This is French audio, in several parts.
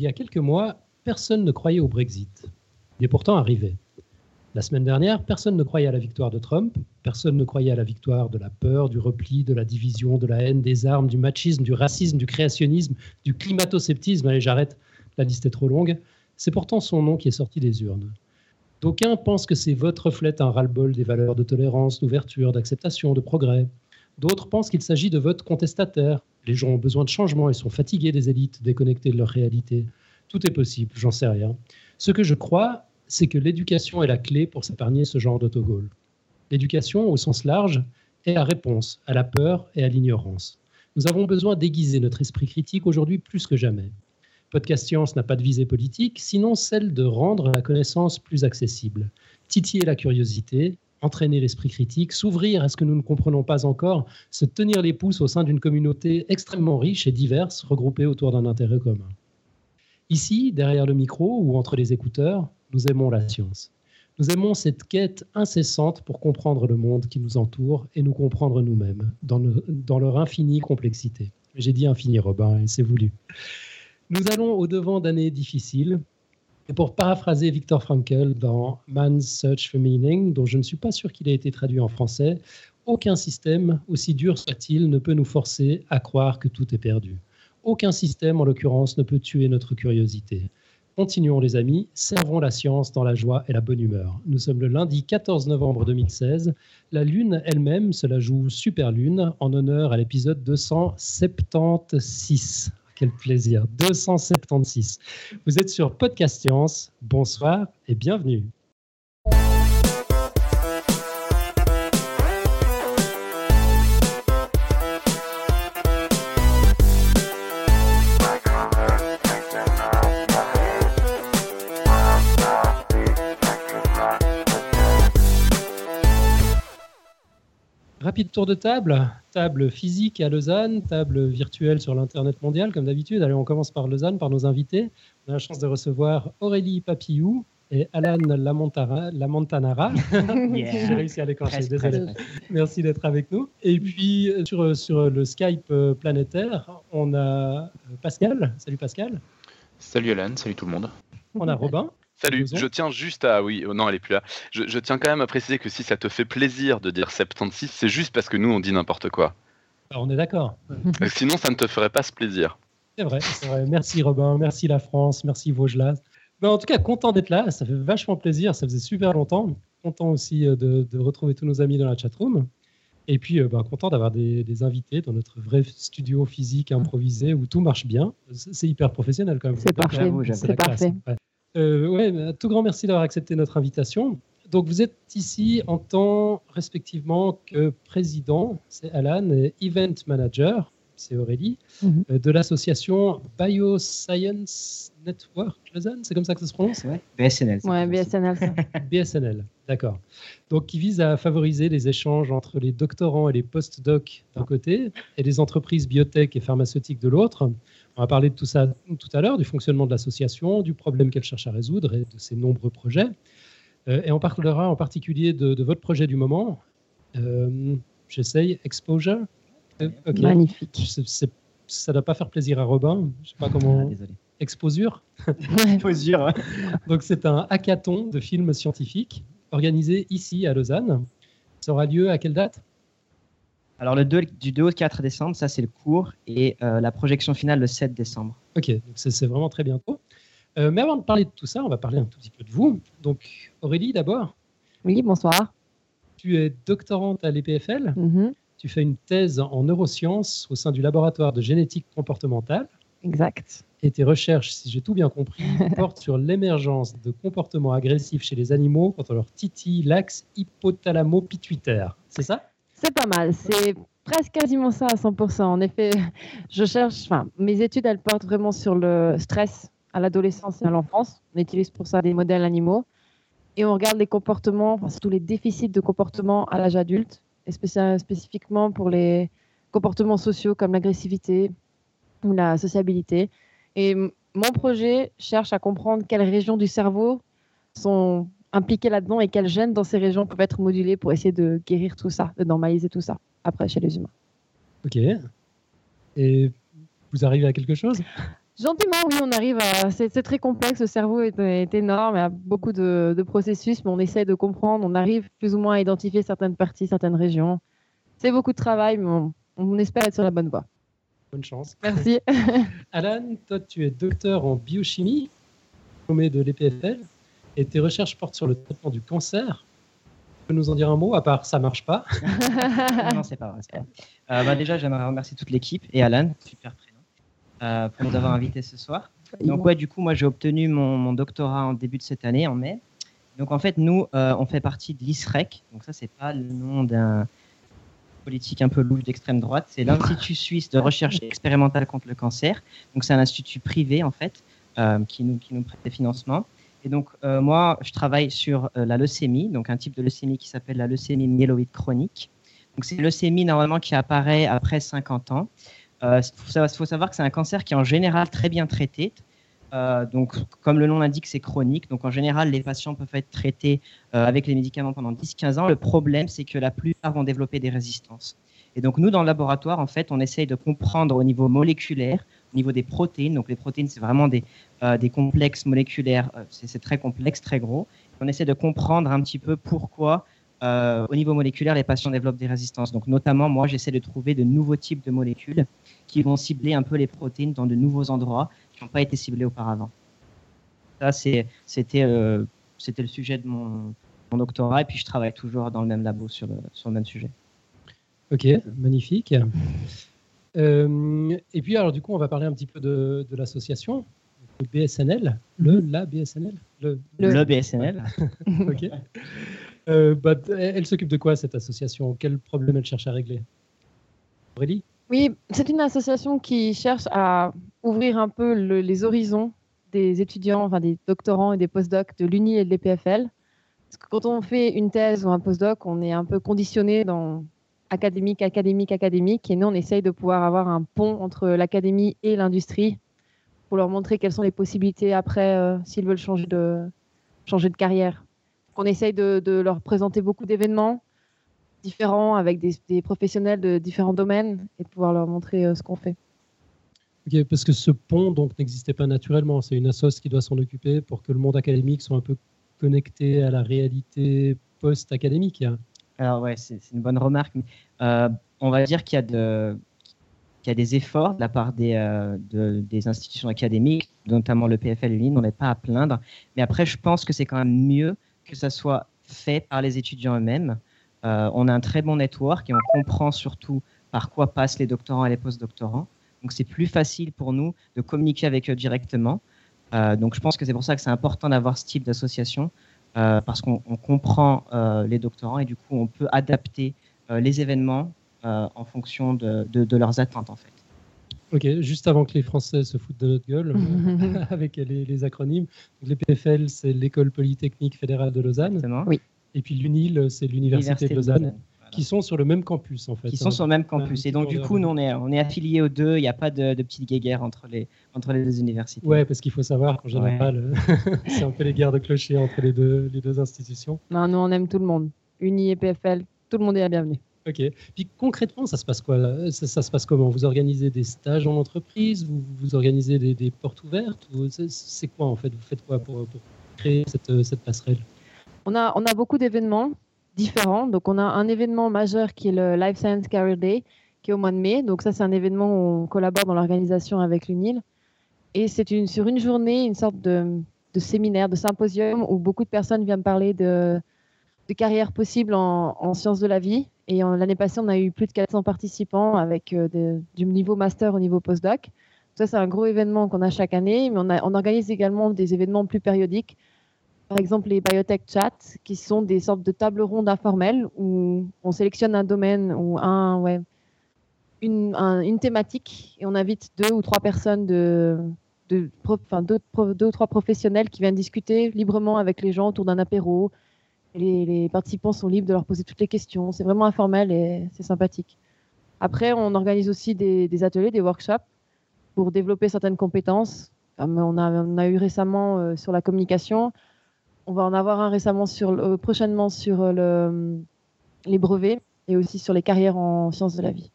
Il y a quelques mois, personne ne croyait au Brexit. Il est pourtant arrivé. La semaine dernière, personne ne croyait à la victoire de Trump, personne ne croyait à la victoire de la peur, du repli, de la division, de la haine, des armes, du machisme, du racisme, du créationnisme, du climato-sceptisme. Allez, j'arrête, la liste est trop longue. C'est pourtant son nom qui est sorti des urnes. D'aucuns pensent que ces votes reflètent un ras-le-bol des valeurs de tolérance, d'ouverture, d'acceptation, de progrès. D'autres pensent qu'il s'agit de votes contestataires. Les gens ont besoin de changement et sont fatigués des élites déconnectées de leur réalité. Tout est possible, j'en sais rien. Ce que je crois, c'est que l'éducation est la clé pour s'épargner ce genre d'autogol. L'éducation, au sens large, est la réponse à la peur et à l'ignorance. Nous avons besoin d'aiguiser notre esprit critique aujourd'hui plus que jamais. Podcast Science n'a pas de visée politique, sinon celle de rendre la connaissance plus accessible, titiller la curiosité, entraîner l'esprit critique, s'ouvrir à ce que nous ne comprenons pas encore, se tenir les pouces au sein d'une communauté extrêmement riche et diverse, regroupée autour d'un intérêt commun. Ici, derrière le micro ou entre les écouteurs, nous aimons la science. Nous aimons cette quête incessante pour comprendre le monde qui nous entoure et nous comprendre nous-mêmes dans, leur infinie complexité. J'ai dit infini, Robin, et c'est voulu. Nous allons au-devant d'années difficiles. Et pour paraphraser Viktor Frankl dans Man's Search for Meaning, dont je ne suis pas sûr qu'il ait été traduit en français, aucun système, aussi dur soit-il, ne peut nous forcer à croire que tout est perdu. Aucun système, en l'occurrence, ne peut tuer notre curiosité. Continuons les amis, servons la science dans la joie et la bonne humeur. Nous sommes le lundi 14 novembre 2016. La Lune elle-même se la joue Super Lune en honneur à l'épisode 276. Quel plaisir. 276. Vous êtes sur Podcast Science. Bonsoir et bienvenue. Rapide tour de table. Table physique à Lausanne, table virtuelle sur l'Internet mondial, comme d'habitude. Allez, on commence par Lausanne, par nos invités. On a la chance de recevoir Aurélie Papillou et Alan Lamontanara. J'ai réussi à l'écorcher, désolé. Merci d'être avec nous. Et puis, sur, sur le Skype euh, planétaire, on a euh, Pascal. Salut Pascal. Salut Alan, salut tout le monde. On a Robin. Salut, je tiens juste à. Oui, oh non, elle est plus là. Je, tiens quand même à préciser que si ça te fait plaisir de dire 76, c'est juste parce que nous, on dit n'importe quoi. Ah, on est d'accord. Euh, sinon, ça ne te ferait pas ce plaisir. C'est vrai, c'est vrai. Merci Robin, merci la France, merci Vaugelas. Ben, en tout cas, content d'être là, ça fait vachement plaisir, ça faisait super longtemps. Content aussi euh, de, retrouver tous nos amis dans la chatroom. Et puis, ben, content d'avoir des, invités dans notre vrai studio physique improvisé où tout marche bien. C'est hyper professionnel quand même. C'est parfait. C'est parfait. Euh, ouais, tout grand merci d'avoir accepté notre invitation. Donc, vous êtes ici en tant respectivement que président, c'est Alan, et event manager, c'est Aurélie, mhm. euh, de l'association Bioscience Network Lausanne, c'est comme ça que ça se prononce? Ouais. BSNL. Ouais, BSNL. BSNL, d'accord. Donc, qui vise à favoriser les échanges entre les doctorants et les post-docs d'un côté et les entreprises biotech et pharmaceutiques de l'autre on va parler de tout ça tout à l'heure, du fonctionnement de l'association, du problème qu'elle cherche à résoudre et de ses nombreux projets. Euh, et on parlera en particulier de, votre projet du moment. Euh, j'essaye, Exposure. Euh, Magnifique. ça ne doit pas faire plaisir à Robin. Je sais pas comment. Ah, Exposure. Exposure. Donc c'est un hackathon de films scientifiques organisé ici à Lausanne. Ça aura lieu à quelle date? Alors, le 2, du 2 au 4 décembre, ça, c'est le cours. Et euh, la projection finale, le 7 décembre. Ok, donc c'est vraiment très bientôt. Euh, mais avant de parler de tout ça, on va parler un tout petit peu de vous. Donc, Aurélie, d'abord. Oui, bonsoir. Tu es doctorante à l'EPFL. Mhm. Tu fais une thèse en neurosciences au sein du laboratoire de génétique comportementale. Exact. Et tes recherches, si j'ai tout bien compris, portent sur l'émergence de comportements agressifs chez les animaux quand on leur titille l'axe hypothalamo-pituitaire. C'est ça? C'est pas mal. C'est presque quasiment ça à 100%. En effet, je cherche. Enfin, mes études, elles portent vraiment sur le stress à l'adolescence et à l'enfance. On utilise pour ça des modèles animaux. Et on regarde les comportements, enfin, surtout les déficits de comportement à l'âge adulte, et spécifiquement pour les comportements sociaux comme l'agressivité ou la sociabilité. Et mon projet cherche à comprendre quelles régions du cerveau sont impliqués là-dedans et quels gènes dans ces régions peuvent être modulés pour essayer de guérir tout ça, de normaliser tout ça après chez les humains. Ok. Et vous arrivez à quelque chose? Gentiment, oui, on arrive à. C'est très complexe, le cerveau est, est énorme, il y a beaucoup de, de processus, mais on essaie de comprendre, on arrive plus ou moins à identifier certaines parties, certaines régions. C'est beaucoup de travail, mais on, on espère être sur la bonne voie. Bonne chance. Merci. Alan, toi, tu es docteur en biochimie, nommé de l'EPFL, et tes recherches portent sur le traitement du cancer. Tu peux nous en dire un mot, à part ça marche pas non, c'est pas vrai. pas vrai. Euh, bah, déjà, j'aimerais remercier toute l'équipe et Alan, super prénom, euh, pour nous avoir invités ce soir. Donc, ouais, du coup, moi, j'ai obtenu mon, mon doctorat en début de cette année, en mai. Donc, en fait, nous, euh, on fait partie de l'ISREC. Donc, ça, c'est pas le nom d'un politique un peu louche d'extrême droite. C'est l'Institut suisse de recherche expérimentale contre le cancer. Donc, c'est un institut privé, en fait, euh, qui, nous, qui nous prête des financements. Et donc, euh, moi, je travaille sur euh, la leucémie, donc un type de leucémie qui s'appelle la leucémie myéloïde chronique. Donc, c'est une leucémie normalement qui apparaît après 50 ans. Il savoir- faut savoir que c'est un cancer qui est en général très bien traité. Euh, donc, comme le nom l'indique, c'est chronique. Donc, en général, les patients peuvent être traités euh, avec les médicaments pendant 10-15 ans. Le problème, c'est que la plupart vont développer des résistances. Et donc, nous, dans le laboratoire, en fait, on essaye de comprendre au niveau moléculaire, au niveau des protéines. Donc, les protéines, c'est vraiment des, euh, complexes moléculaires. euh, c'est très complexe, très gros. On essaie de comprendre un petit peu pourquoi, euh, au niveau moléculaire, les patients développent des résistances. Donc, notamment, moi, j'essaie de trouver de nouveaux types de molécules qui vont cibler un peu les protéines dans de nouveaux endroits qui n'ont pas été ciblés auparavant. Ça, c'était le sujet de mon, doctorat. Et puis, je travaille toujours dans le même labo sur sur le même sujet. Ok, magnifique. Euh, et puis, alors, du coup, on va parler un petit peu de, de l'association, le BSNL, le, la BSNL, le, Le- Le, BSNL. ok. Euh, bah, elle s'occupe de quoi cette association? Quel problème elle cherche à régler? Aurélie? Oui, c'est une association qui cherche à ouvrir un peu le- les horizons des étudiants, enfin des doctorants et des postdocs de l'UNI et de l'EPFL. Parce que quand on fait une thèse ou un postdoc, on est un peu conditionné dans académique, académique, académique. Et nous, on essaye de pouvoir avoir un pont entre l'académie et l'industrie pour leur montrer quelles sont les possibilités après euh, s'ils veulent changer de, changer de carrière. On essaye de, leur présenter beaucoup d'événements différents avec des, professionnels de différents domaines et de pouvoir leur montrer euh, ce qu'on fait. Ok, parce que ce pont donc n'existait pas naturellement. C'est une assoce qui doit s'en occuper pour que le monde académique soit un peu connecté à la réalité post-académique. Alors, ouais, c'est une bonne remarque. euh, on va dire qu'il y, a des efforts de la part des, euh, institutions académiques, notamment le PFL on n'est pas à plaindre. Mais après, je pense que c'est quand même mieux que ça soit fait par les étudiants eux-mêmes. Euh, on a un très bon network et on comprend surtout par quoi passent les doctorants et les postdoctorants. Donc, c'est plus facile pour nous de communiquer avec eux directement. Donc, je pense que c'est pour ça que c'est important d'avoir ce type d'association parce qu'on on comprend euh, les doctorants et du coup, on peut adapter euh, les événements euh, en fonction de, de- de leurs attentes, en fait. Ok, juste avant que les Français se foutent de notre gueule avec les, les acronymes. Donc, les PFL, c'est l'École Polytechnique Fédérale de Lausanne. Exactement. Oui. Et puis l'UNIL, c'est l'Université de Lausanne, qui sont sur le même campus en fait. qui sont sur le même campus. Et donc, du coup, nous, on est, on est affiliés aux deux. Il n'y a pas de, de petite guéguerre entre les, entre les deux universités. Ouais, parce qu'il faut savoir qu'en général, euh, c'est un peu les guerres de clocher entre les deux, les deux institutions. Non, nous, on aime tout le monde. Uni et PFL, tout le monde est la bienvenue. Ok. Puis concrètement, ça se passe quoi là? Ça, ça se passe comment? Vous organisez des stages en entreprise? Vous, vous organisez des, des portes ouvertes? Ou c'est- C'est quoi en fait? Vous faites quoi pour, pour créer cette, cette passerelle? On a, on a beaucoup d'événements différents. Donc, on a un événement majeur qui est le Life Science Career Day, qui est au mois de mai. Donc, ça, c'est un événement où on collabore dans l'organisation avec l'UNIL. Et c'est une, sur une journée, une sorte de, séminaire, de symposium où beaucoup de personnes viennent parler de, carrières possibles en, en sciences de la vie. Et l'année passée, on a eu plus de 400 participants avec euh, du niveau master au niveau postdoc. Ça, c'est un gros événement qu'on a chaque année, mais on organise également des événements plus périodiques. Par exemple, les biotech chats, qui sont des sortes de tables rondes informelles où on sélectionne un domaine ou un, ouais, une, un- une thématique et on invite deux ou trois personnes de, de enfin, deux, deux ou trois professionnels qui viennent discuter librement avec les gens autour d'un apéro. Les, participants sont libres de leur poser toutes les questions. C'est vraiment informel et c'est sympathique. Après, on organise aussi des, ateliers, des workshops pour développer certaines compétences. Comme on a, on a eu récemment euh, sur la communication. On va en avoir un récemment sur, euh, prochainement sur euh, le, les brevets et aussi sur les carrières en sciences de la vie.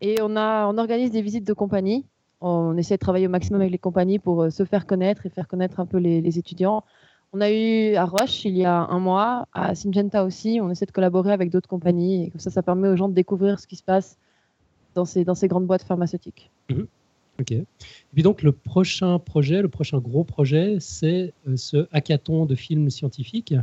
Et on, a, organise des visites de compagnie On essaie de travailler au maximum avec les compagnies pour euh, se faire connaître et faire connaître un peu les, étudiants. On a eu à Roche il y a un mois, à Syngenta aussi, on essaie de collaborer avec d'autres compagnies et ça, ça permet aux gens de découvrir ce qui se passe dans ces, dans ces grandes boîtes pharmaceutiques. Mhm. Ok. Et puis donc le prochain projet, le prochain gros projet, c'est euh, ce hackathon de films scientifiques.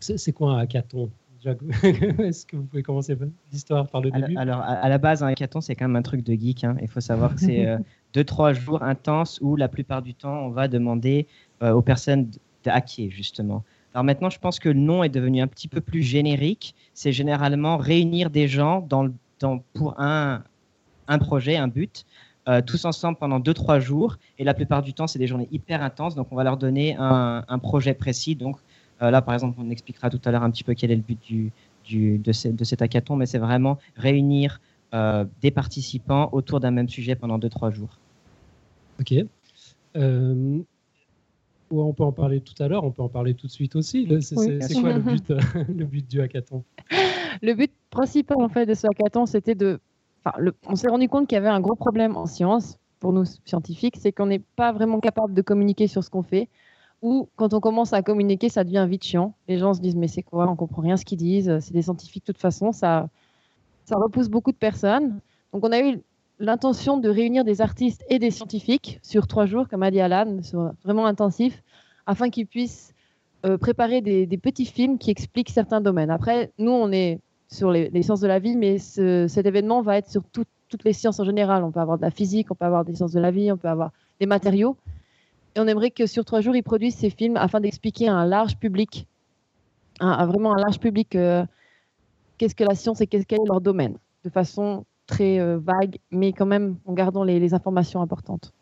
C'est quoi un hackathon? Est-ce que vous pouvez commencer l'histoire par le début? Alors, à la base, un hackathon, c'est quand même un truc de geek. Hein. Il faut savoir que c'est euh, deux, trois jours intenses où la plupart du temps, on va demander euh, aux personnes de hacker, justement. Alors maintenant, je pense que le nom est devenu un petit peu plus générique. C'est généralement réunir des gens dans, dans, pour un, un projet, un but. Euh, tous ensemble pendant 2-3 jours. Et la plupart du temps, c'est des journées hyper intenses. Donc, on va leur donner un, un projet précis. Donc, euh, là, par exemple, on expliquera tout à l'heure un petit peu quel est le but du, du, de, de, cet hackathon, mais c'est vraiment réunir euh, des participants autour d'un même sujet pendant 2-3 jours. Ok. Euh, on peut en parler tout à l'heure, on peut en parler tout de suite aussi. C'est quoi le but, le but du hackathon? Le but principal en fait de ce hackathon, c'était de. On s'est rendu compte qu'il y avait un gros problème en sciences pour nous scientifiques, c'est qu'on n'est pas vraiment capable de communiquer sur ce qu'on fait ou quand on commence à communiquer, ça devient vite chiant. Les gens se disent mais c'est quoi? On comprend rien ce qu'ils disent. C'est des scientifiques de toute façon. Ça, ça repousse beaucoup de personnes. Donc on a eu l'intention de réunir des artistes et des scientifiques sur trois jours, comme a dit Alan, vraiment intensif, afin qu'ils puissent euh, préparer des, petits films qui expliquent certains domaines. Après, nous, on est sur les, sciences de la vie, mais cet événement va être sur toutes les sciences en général. On peut avoir de la physique, on peut avoir des sciences de la vie, on peut avoir des matériaux. Et on aimerait que sur trois jours, ils produisent ces films afin d'expliquer à un large public, à, vraiment un large public, euh, qu'est-ce que la science et qu'est-ce qu'est leur domaine, de façon très euh, vague, mais quand même en gardant les, informations importantes.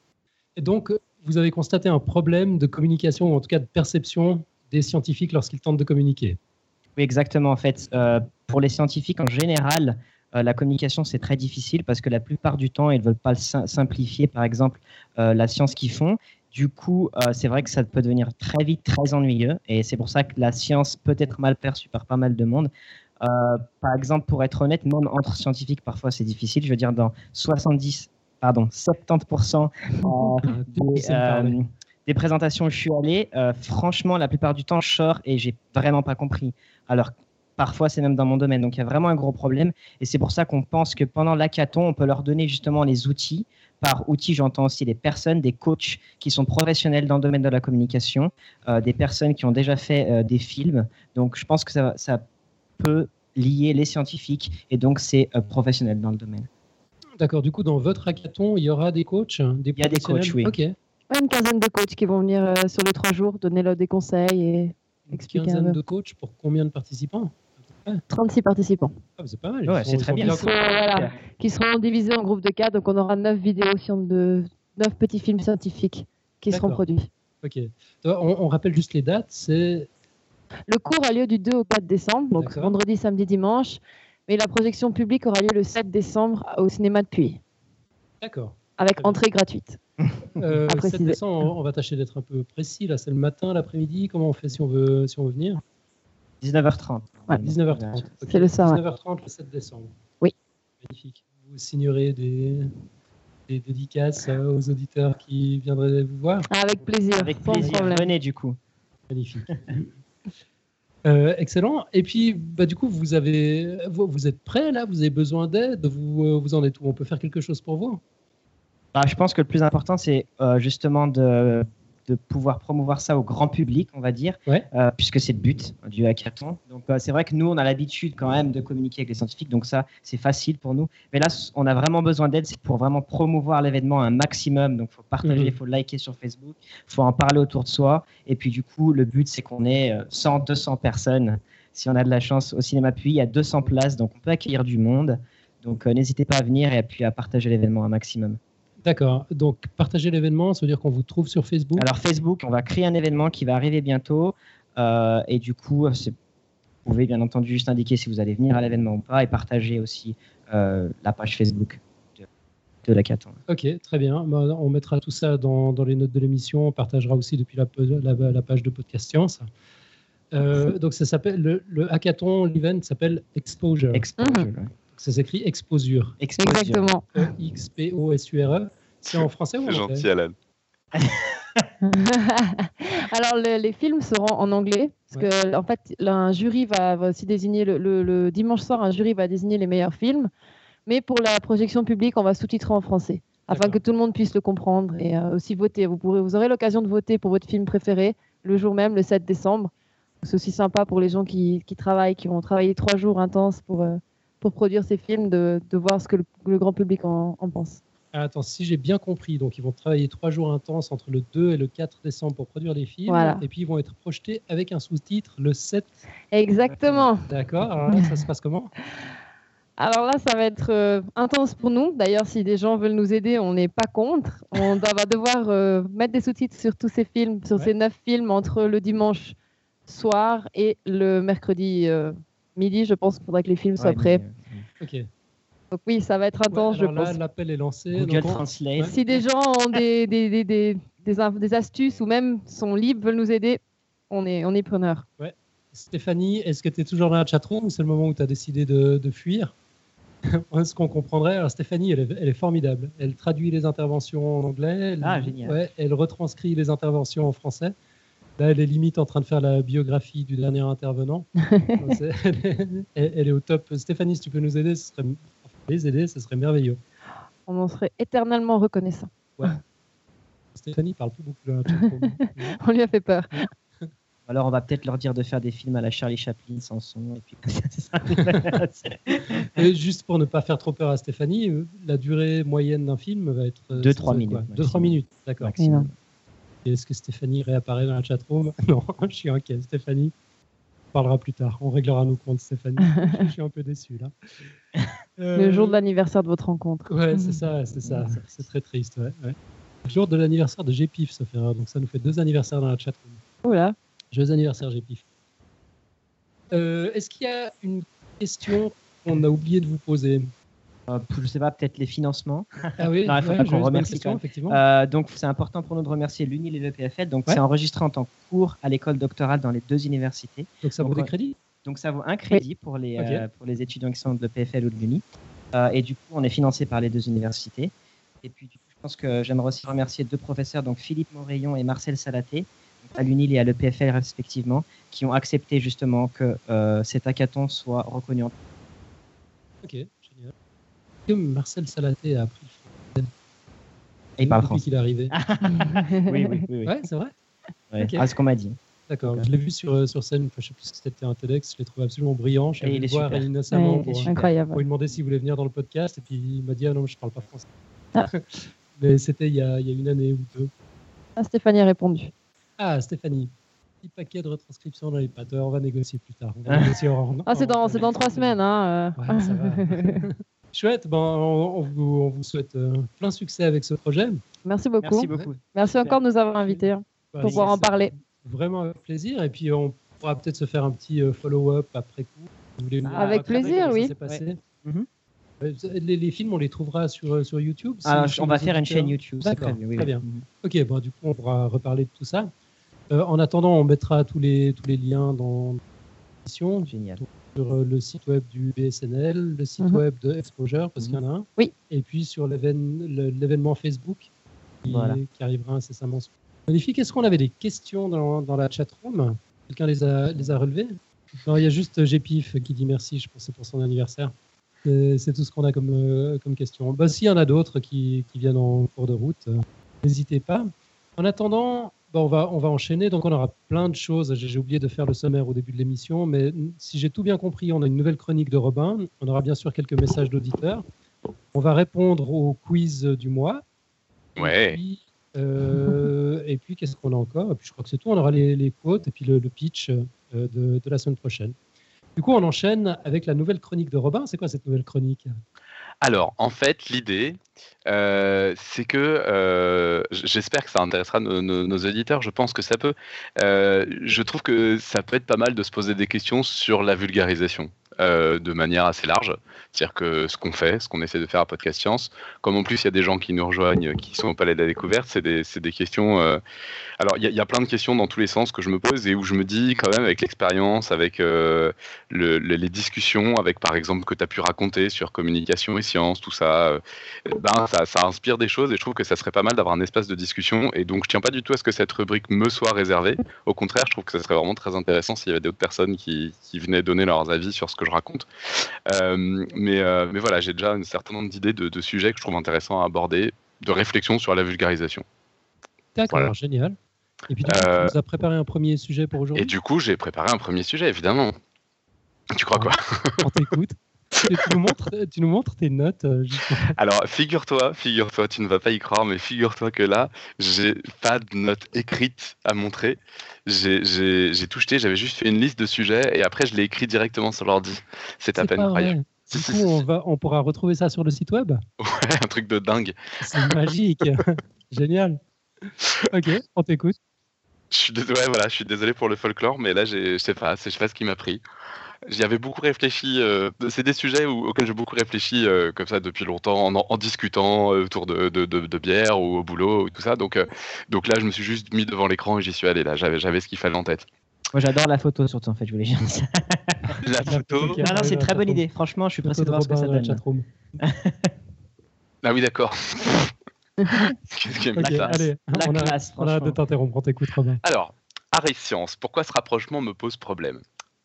Et donc, vous avez constaté un problème de communication, ou en tout cas de perception des scientifiques lorsqu'ils tentent de communiquer? Oui, exactement. En fait, euh, pour les scientifiques en général, la communication, c'est très difficile parce que la plupart du temps, ils ne veulent pas simplifier, par exemple, la science qu'ils font. Du coup, euh, c'est vrai que ça peut devenir très vite très ennuyeux et c'est pour ça que la science peut être mal perçue par pas mal de monde. Euh, par exemple, pour être honnête, même entre scientifiques, parfois c'est difficile. Je veux dire, dans 70, pardon, 70% euh, des, présentations où je suis allé, franchement, la plupart du temps, je sors et j'ai vraiment pas compris. Alors, parfois c'est même dans mon domaine. Donc il y a vraiment un gros problème. Et c'est pour ça qu'on pense que pendant l'hackathon, on peut leur donner justement les outils par outils, j'entends aussi des personnes, des coachs qui sont professionnels dans le domaine de la communication, euh, des personnes qui ont déjà fait euh, des films. Donc, je pense que ça, peut lier les scientifiques et donc c'est euh, professionnel dans le domaine. D'accord. Du coup, dans votre hackathon, il y aura des coachs des Il y a des coachs, oui. Ok. Une quinzaine de coachs qui vont venir sur les trois jours donner leur des conseils et expliquer. Une quinzaine de coachs pour combien de participants? 36 participants. Ah, c'est pas mal. Ouais, c'est très bien. Qui seront, divisés en groupes de 4. Donc, on aura 9 vidéos, de 9 petits films scientifiques qui seront produits. Ok. On, rappelle juste les dates. C'est le cours a lieu du 2 au 4 décembre, donc vendredi, samedi, dimanche. Mais la projection publique aura lieu le 7 décembre au cinéma de Puy. D'accord. Avec entrée gratuite. Euh, 7 décembre, on va tâcher d'être un peu précis. Là, c'est le matin, l'après-midi. Comment on fait si on veut, si on veut venir? 19h30. 19h30. C'est le soir. 19h30 le 7 décembre. Oui. Magnifique. Vous signerez des, des dédicaces aux auditeurs qui viendraient vous voir Avec plaisir. Avec plaisir. Venez du coup. Magnifique. Euh, excellent. Et puis, bah, du coup, vous avez, vous, vous êtes prêt là? Vous avez besoin d'aide? Vous, euh, vous en êtes où? On peut faire quelque chose pour vous? Bah, Je pense que le plus important, c'est euh, justement de de pouvoir promouvoir ça au grand public, on va dire, euh, puisque c'est le but du hackathon. Donc euh, c'est vrai que nous, on a l'habitude quand même de communiquer avec les scientifiques, donc ça, c'est facile pour nous. Mais là, on a vraiment besoin d'aide, c'est pour vraiment promouvoir l'événement un maximum. Donc il faut partager, il mhm. faut liker sur Facebook, il faut en parler autour de soi. Et puis du coup, le but, c'est qu'on ait 100, euh, 200 personnes. Si on a de la chance au cinéma Puy, il y a 200 places, donc on peut accueillir du monde. Donc n'hésitez pas à venir et puis à partager l'événement un maximum. D'accord. Donc, partager l'événement, ça veut dire qu'on vous trouve sur Facebook? Alors, Facebook, on va créer un événement qui va arriver bientôt. Euh, et du coup, vous pouvez bien entendu juste indiquer si vous allez venir à l'événement ou pas et partager aussi euh, la page Facebook de, de la CAT. Ok, très bien. Bah, on mettra tout ça dans, dans les notes de l'émission. On partagera aussi depuis la, la, page de Podcast Science. Euh, donc, ça s'appelle le, le, hackathon, l'event s'appelle Exposure. Exposure. Ça s'écrit Exposure. Exactement. X-P-O-S-U-R-E. C'est en français ou en C'est anglais gentil, Alan. Alors, le- les films seront en anglais, parce que en fait, là, un jury va, va aussi désigner le, le- le dimanche soir, un jury va désigner les meilleurs films, mais pour la projection publique, on va sous-titrer en français, afin que tout le monde puisse le comprendre et euh, aussi voter. Vous pourrez, vous aurez l'occasion de voter pour votre film préféré le jour même, le 7 décembre. C'est aussi sympa pour les gens qui, qui travaillent, qui vont travailler trois jours intenses pour, euh, pour produire ces films, de, de voir ce que le, le grand public en, en pense. Ah, Attends, si j'ai bien compris, donc ils vont travailler trois jours intenses entre le 2 et le 4 décembre pour produire des films, Voilà. et puis ils vont être projetés avec un sous-titre le 7. Exactement. D'accord, alors là, ça se passe comment? Alors là, ça va être euh, intense pour nous. D'ailleurs, si des gens veulent nous aider, on n'est pas contre. On va devoir euh, mettre des sous-titres sur tous ces films, sur Ouais. ces neuf films entre le dimanche soir et le mercredi euh, midi. Je pense qu'il faudra que les films soient Ouais, prêts. mais, Ok. Donc oui, ça va être intense, Ouais, alors je là, pense. l'appel est lancé. Google donc on- Translate. Si des gens ont des, des, des, des, des inf- des astuces ou même sont libres, veulent nous aider, on est, on est preneurs. Stéphanie, est-ce que tu es toujours dans la chatroom ou c'est le moment où tu as décidé de, de fuir? Ce qu'on comprendrait, alors Stéphanie, elle est, elle est formidable. Elle traduit les interventions en anglais. Elle, Ah, génial. ouais, elle retranscrit les interventions en français. Là, elle est limite en train de faire la biographie du dernier intervenant. Elle, est, elle- elle est au top. Stéphanie, si tu peux nous aider, ce serait, les aider, ce serait merveilleux. On en serait éternellement reconnaissant. Stéphanie parle plus beaucoup. On lui a fait peur. Alors, on va peut-être leur dire de faire des films à la Charlie Chaplin sans son. Et puis, c'est ça. Et juste pour ne pas faire trop peur à Stéphanie, euh, la durée moyenne d'un film va être euh, Deux, ça trois serait minutes, quoi? maximum. Deux, trois minutes, d'accord. Est-ce que Stéphanie réapparaît dans la chatroom Non, je suis inquiet. Stéphanie on parlera plus tard. On réglera nos comptes, Stéphanie. je suis un peu déçu là. Le Euh, jour de l'anniversaire de votre rencontre. Ouais, c'est ça, c'est ça. C'est très triste. Ouais, ouais. Le jour de l'anniversaire de GPIF, ça fait donc ça nous fait deux anniversaires dans la chatroom. Oula. Joyeux anniversaire, GPIF. Euh, Est-ce qu'il y a une question qu'on a oublié de vous poser? Euh, je sais pas, peut-être les financements. Ah oui, Non, il faut ouais, pas qu'on remercie question, quand même. effectivement. Euh, donc, c'est important pour nous de remercier l'UNIL et le PFL. Donc, Ouais. c'est enregistré en tant que cours à l'école doctorale dans les deux universités. donc ça vaut donc, des crédits? Donc, ça vaut un crédit pour, les, euh, pour les étudiants qui sont de l'EPFL ou de l'UNI. Euh, et du coup, on est financé par les deux universités. Et puis, du coup, je pense que j'aimerais aussi remercier deux professeurs, donc Philippe Morayon et Marcel Salaté, à l'UNIL et à l'EPFL respectivement, qui ont accepté justement que euh, cet hackathon soit reconnu en Ok, Marcel Salaté a appris le français Et il parle depuis français. qu'il est arrivé Oui, oui, oui. oui. Ouais, c'est vrai Ouais. Ok. Ah, ce qu'on m'a dit. D'accord, je l'ai vu sur, euh, sur scène, enfin, je sais plus si c'était un TEDx, je l'ai trouvé absolument brillant. Je suis allé il le est voir super. innocemment Ouais, pour, incroyable. pour lui demander s'il voulait venir dans le podcast, et puis il m'a dit Ah non, je parle pas français. Ah. Mais c'était il, y a- il y a une année ou deux. Ah, Stéphanie a répondu. Ah, Stéphanie, petit paquet de retranscriptions dans les pattes, on va négocier plus tard. On va négocier en- Ah, c'est dans, dans trois semaines. Hein, euh. Ouais, ça va. Chouette, ben, on, on vous, on vous souhaite euh, plein succès avec ce projet. Merci beaucoup. Merci beaucoup. Merci encore de nous avoir invités hein, Bah, pour pouvoir en parler. Vraiment avec plaisir. Et puis on pourra peut-être se faire un petit euh, follow-up après coup. Vous voulez nous Avec plaisir, oui. s'est passé Ouais. Mhm. Ouais, les, les films, on les trouvera sur, sur YouTube on va faire une chaîne YouTube. c'est D'accord, prévu, oui, très oui. bien. Mhm. Ok, bon, du coup, on pourra reparler de tout ça. Euh, en attendant, on mettra tous les, tous les liens dans l'émission Génial. Sur euh, le site web du BSNL, le site Mhm. web de Exposure, parce qu'il y en a un. Oui. Et puis sur l'événement Facebook qui, Voilà. qui arrivera incessamment. Magnifique. Est-ce qu'on avait des questions dans, dans la chatroom? Quelqu'un les a, les a relevées? Non, il y a juste GPIF qui dit merci, je pense pour son anniversaire. C'est c'est tout ce qu'on a comme, euh, comme question. Bah, S'il y en a d'autres qui, qui viennent en cours de route, euh, n'hésitez pas. En attendant, bah, on, va, on va enchaîner. Donc, on aura plein de choses. J'ai oublié de faire le sommaire au début de l'émission, mais si j'ai tout bien compris, on a une nouvelle chronique de Robin. On aura bien sûr quelques messages d'auditeurs. On va répondre au quiz du mois. Ouais. Et puis, euh, et puis, qu'est-ce qu'on a encore? Et puis, je crois que c'est tout. On aura les, les quotes et puis le, le pitch euh, de, de la semaine prochaine. Du coup, on enchaîne avec la nouvelle chronique de Robin. C'est quoi cette nouvelle chronique? Alors, en fait, l'idée, euh, c'est que euh, j'espère que ça intéressera nos auditeurs. Je pense que ça peut. Euh, je trouve que ça peut être pas mal de se poser des questions sur la vulgarisation. Euh, de manière assez large. C'est-à-dire que ce qu'on fait, ce qu'on essaie de faire à Podcast Science, comme en plus il y a des gens qui nous rejoignent, qui sont au Palais de la Découverte, c'est des, des, questions. Euh, alors il y, a plein de questions dans tous les sens que je me pose et où je me dis quand même avec l'expérience, avec euh, le, les discussions, avec par exemple que tu as pu raconter sur communication et science, tout ça, euh, ben, ça, ça, inspire des choses et je trouve que ça serait pas mal d'avoir un espace de discussion. Et donc je tiens pas du tout à ce que cette rubrique me soit réservée. Au contraire, je trouve que ça serait vraiment très intéressant s'il y avait d'autres personnes qui, qui, venaient donner leurs avis sur ce que je raconte. mais, mais voilà, j'ai déjà un certain nombre d'idées de, de, sujets que je trouve intéressants à aborder, de réflexion sur la vulgarisation. D'accord, voilà. génial. Et puis, tu euh, nous as préparé un premier sujet pour aujourd'hui? Et du coup, j'ai préparé un premier sujet, évidemment. Tu crois quoi? On t'écoute. tu, nous montres, tu nous montres tes notes euh, Alors, figure-toi, figure-toi, tu ne vas pas y croire, mais figure-toi que là, j'ai pas de notes écrites à montrer. J'ai tout jeté, j'avais juste fait une liste de sujets et après, je l'ai écrit directement sur l'ordi. C'est à peine incroyable. Du coup, on, va, on pourra retrouver ça sur le site web? Ouais, un truc de dingue. C'est magique. Génial. Ok, on t'écoute. Je suis désolé, voilà, je suis désolé pour le folklore, mais là, je sais pas, je sais pas ce qui m'a pris. J'y avais beaucoup réfléchi. Euh, c'est des sujets où, auxquels j'ai beaucoup réfléchi euh, comme ça depuis longtemps, en, en discutant euh, autour de, de, de, de, bière ou au boulot ou tout ça. Donc, euh, donc là, je me suis juste mis devant l'écran et j'y suis allé. Là, j'avais, j'avais ce qu'il fallait en tête. Moi, j'adore la photo, surtout, en fait, je voulais dire ça. la photo Non, non, c'est une très bonne idée. Franchement, je suis pressé de voir ce que ça donne. ah oui, d'accord. Qu'est-ce qui okay, ça allez, la on classe, a, on a hâte de t'interrompre, on t'écoute, Robin. Alors, et science, pourquoi ce rapprochement me pose problème?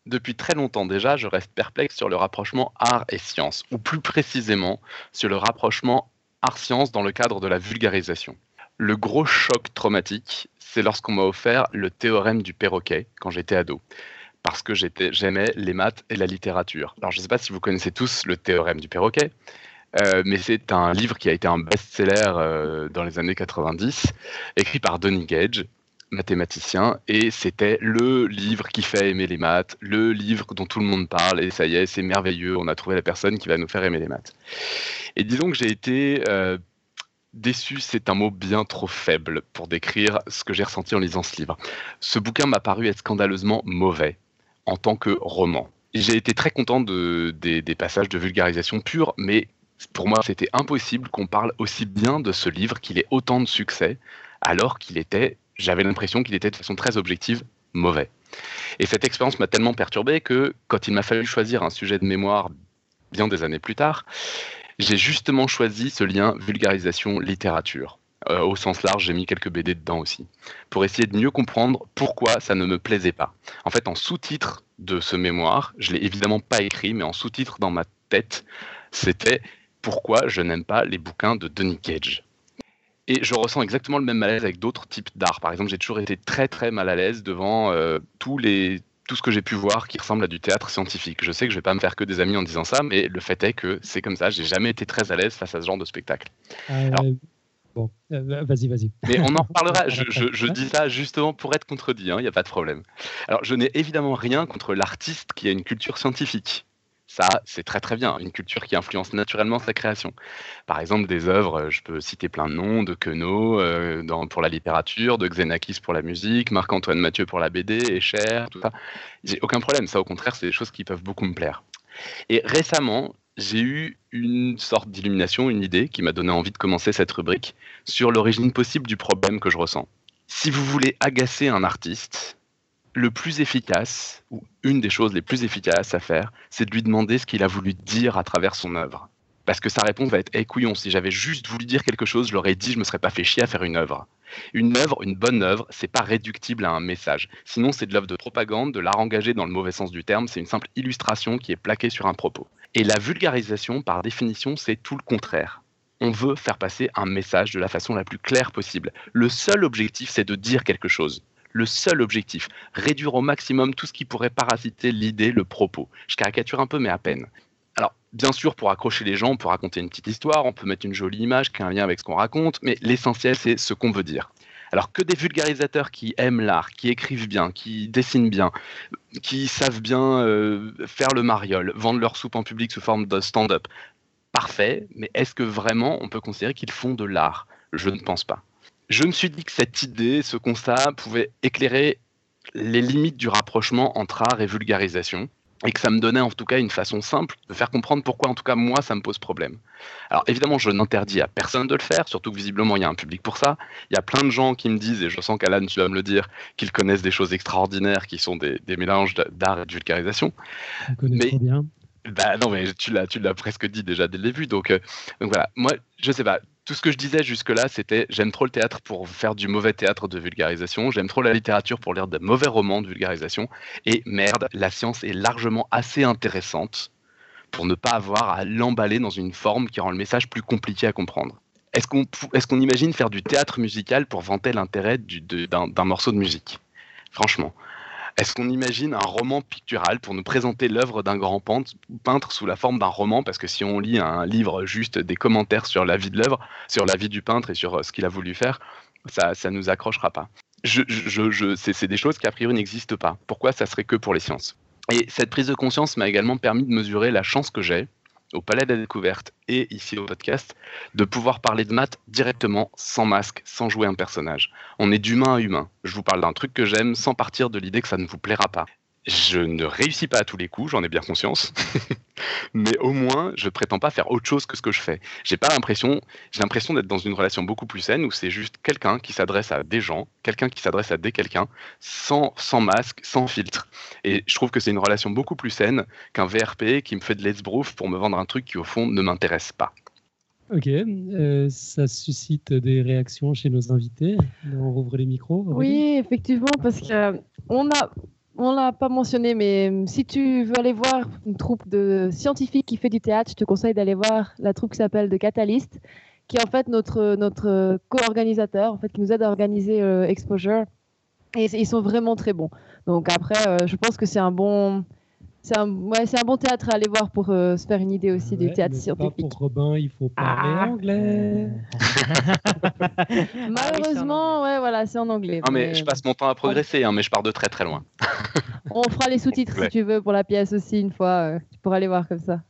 Depuis très longtemps déjà, je reste perplexe sur le rapprochement art et science, ou plus précisément sur le rapprochement art-science dans le cadre de la vulgarisation. Le gros choc traumatique, c'est lorsqu'on m'a offert le théorème du perroquet quand j'étais ado, parce que j'aimais les maths et la littérature. Alors je ne sais pas si vous connaissez tous le théorème du perroquet, euh, mais c'est un livre qui a été un best-seller euh, dans les années 90, écrit par Donny Gage, mathématicien, et c'était le livre qui fait aimer les maths, le livre dont tout le monde parle, et ça y est, c'est merveilleux, on a trouvé la personne qui va nous faire aimer les maths. Et disons que j'ai été euh, déçu, c'est un mot bien trop faible pour décrire ce que j'ai ressenti en lisant ce livre. Ce bouquin m'a paru être scandaleusement mauvais en tant que roman. J'ai été très content de, des, des passages de vulgarisation pure, mais pour moi, c'était impossible qu'on parle aussi bien de ce livre, qu'il ait autant de succès, alors qu'il était j'avais l'impression qu'il était de façon très objective mauvais. Et cette expérience m'a tellement perturbé que quand il m'a fallu choisir un sujet de mémoire bien des années plus tard, j'ai justement choisi ce lien vulgarisation-littérature. Euh, au sens large, j'ai mis quelques BD dedans aussi, pour essayer de mieux comprendre pourquoi ça ne me plaisait pas. En fait, en sous-titre de ce mémoire, je l'ai évidemment pas écrit, mais en sous-titre dans ma tête, c'était Pourquoi je n'aime pas les bouquins de Denis Cage? Et je ressens exactement le même malaise avec d'autres types d'art. Par exemple, j'ai toujours été très très mal à l'aise devant euh, tous les, tout ce que j'ai pu voir qui ressemble à du théâtre scientifique. Je sais que je vais pas me faire que des amis en disant ça, mais le fait est que c'est comme ça. J'ai jamais été très à l'aise face à ce genre de spectacle. Euh, Alors, bon, euh, vas-y, vas-y. Mais on en reparlera. je, je, je, dis ça justement pour être contredit. Il hein, n'y a pas de problème. Alors, je n'ai évidemment rien contre l'artiste qui a une culture scientifique. Ça, c'est très très bien, une culture qui influence naturellement sa création. Par exemple, des œuvres, euh, je peux citer plein de noms, de Queneau euh, pour la littérature, de Xenakis pour la musique, Marc-Antoine Mathieu pour la BD, Escher, tout ça. J'ai aucun problème, ça au contraire, c'est des choses qui peuvent beaucoup me plaire. Et récemment, j'ai eu une sorte d'illumination, une idée qui m'a donné envie de commencer cette rubrique sur l'origine possible du problème que je ressens. Si vous voulez agacer un artiste, le plus efficace, ou une des choses les plus efficaces à faire, c'est de lui demander ce qu'il a voulu dire à travers son œuvre. Parce que sa réponse va être Eh couillon, si j'avais juste voulu dire quelque chose, je l'aurais dit, je me serais pas fait chier à faire une œuvre. Une œuvre, une bonne œuvre, c'est pas réductible à un message. Sinon, c'est de l'œuvre de propagande, de l'art engagé dans le mauvais sens du terme, c'est une simple illustration qui est plaquée sur un propos. Et la vulgarisation, par définition, c'est tout le contraire. On veut faire passer un message de la façon la plus claire possible. Le seul objectif, c'est de dire quelque chose le seul objectif, réduire au maximum tout ce qui pourrait parasiter l'idée, le propos. Je caricature un peu, mais à peine. Alors, bien sûr, pour accrocher les gens, on peut raconter une petite histoire, on peut mettre une jolie image qui a un lien avec ce qu'on raconte, mais l'essentiel, c'est ce qu'on veut dire. Alors que des vulgarisateurs qui aiment l'art, qui écrivent bien, qui dessinent bien, qui savent bien euh, faire le mariole, vendre leur soupe en public sous forme de stand-up, parfait, mais est-ce que vraiment on peut considérer qu'ils font de l'art? Je ne pense pas je me suis dit que cette idée, ce constat, pouvait éclairer les limites du rapprochement entre art et vulgarisation. et que ça me donnait en tout cas une façon simple de faire comprendre pourquoi en tout cas moi ça me pose problème. Alors évidemment je n'interdis à personne de le faire, surtout que visiblement il y a un public pour ça. Il y a plein de gens qui me disent, et je sens qu'Alan tu vas me le dire, qu'ils connaissent des choses extraordinaires qui sont des, mélanges d'art et de vulgarisation. Trop bien. Bah non mais tu l'as tu l'as presque dit déjà dès le début donc euh, donc voilà moi je sais pas tout ce que je disais jusque-là, c'était j'aime trop le théâtre pour faire du mauvais théâtre de vulgarisation, j'aime trop la littérature pour lire de mauvais romans de vulgarisation, et merde, la science est largement assez intéressante pour ne pas avoir à l'emballer dans une forme qui rend le message plus compliqué à comprendre. Est-ce qu'on imagine faire du théâtre musical pour vanter l'intérêt d'un morceau de musique? Franchement. Est-ce qu'on imagine un roman pictural pour nous présenter l'œuvre d'un grand peintre sous la forme d'un roman? Parce que si on lit un livre juste des commentaires sur la vie de l'œuvre, sur la vie du peintre et sur euh, ce qu'il a voulu faire, ça ne nous accrochera pas. Je, c'est des choses qui a priori n'existent pas. Pourquoi? Ça serait que pour les sciences Et cette prise de conscience m'a également permis de mesurer la chance que j'ai au Palais de la Découverte et ici au podcast, de pouvoir parler de maths directement, sans masque, sans jouer un personnage. On est d'humain à humain. Je vous parle d'un truc que j'aime sans partir de l'idée que ça ne vous plaira pas. Je ne réussis pas à tous les coups, j'en ai bien conscience, mais au moins je prétends pas faire autre chose que ce que je fais. J'ai pas l'impression, j'ai l'impression d'être dans une relation beaucoup plus saine où c'est juste quelqu'un qui s'adresse à des gens, quelqu'un qui s'adresse à des quelqu'un sans, sans masque, sans filtre. Et je trouve que c'est une relation beaucoup plus saine qu'un VRP qui me fait de let's pour me vendre un truc qui au fond ne m'intéresse pas. Ok, euh, ça suscite des réactions chez nos invités. On rouvre les micros. Oui, effectivement, parce que on a on l'a pas mentionné, mais euh, si tu veux aller voir une troupe de scientifiques qui fait du théâtre, je te conseille d'aller voir la troupe qui s'appelle The Catalyst, qui est en fait notre, notre co-organisateur, en fait, qui nous aide à organiser euh, Exposure. Et ils sont vraiment très bons. Donc après, euh, je pense que c'est un bon, c'est un, ouais, un, bon théâtre à aller voir pour euh, se faire une idée aussi du théâtre scientifique. pour Robin, il faut parler ah. anglais. Malheureusement, ouais, voilà, c'est en anglais. Non, mais, je passe mon temps à progresser, hein, mais je pars de très très loin. On fera les sous-titres si tu veux pour la pièce aussi une fois. Euh, tu pourras aller voir comme ça.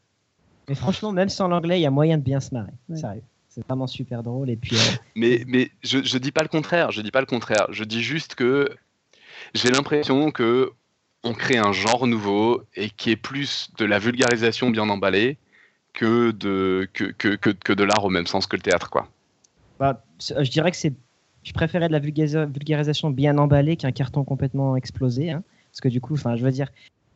Mais franchement, même sans l'anglais, il y a moyen de bien se marrer. Sérieux. C'est vraiment super drôle. Et puis, euh, mais mais je, je dis pas le contraire. Je dis pas le contraire. Je dis juste que j'ai l'impression que on crée un genre nouveau et qui est plus de la vulgarisation bien emballée que de, que, que, que, de l'art au même sens que le théâtre. Quoi. Bah, je dirais que c'est. Je préférais de la vulgarisation bien emballée qu'un carton complètement explosé. Hein. parce que du coup, je veux dire,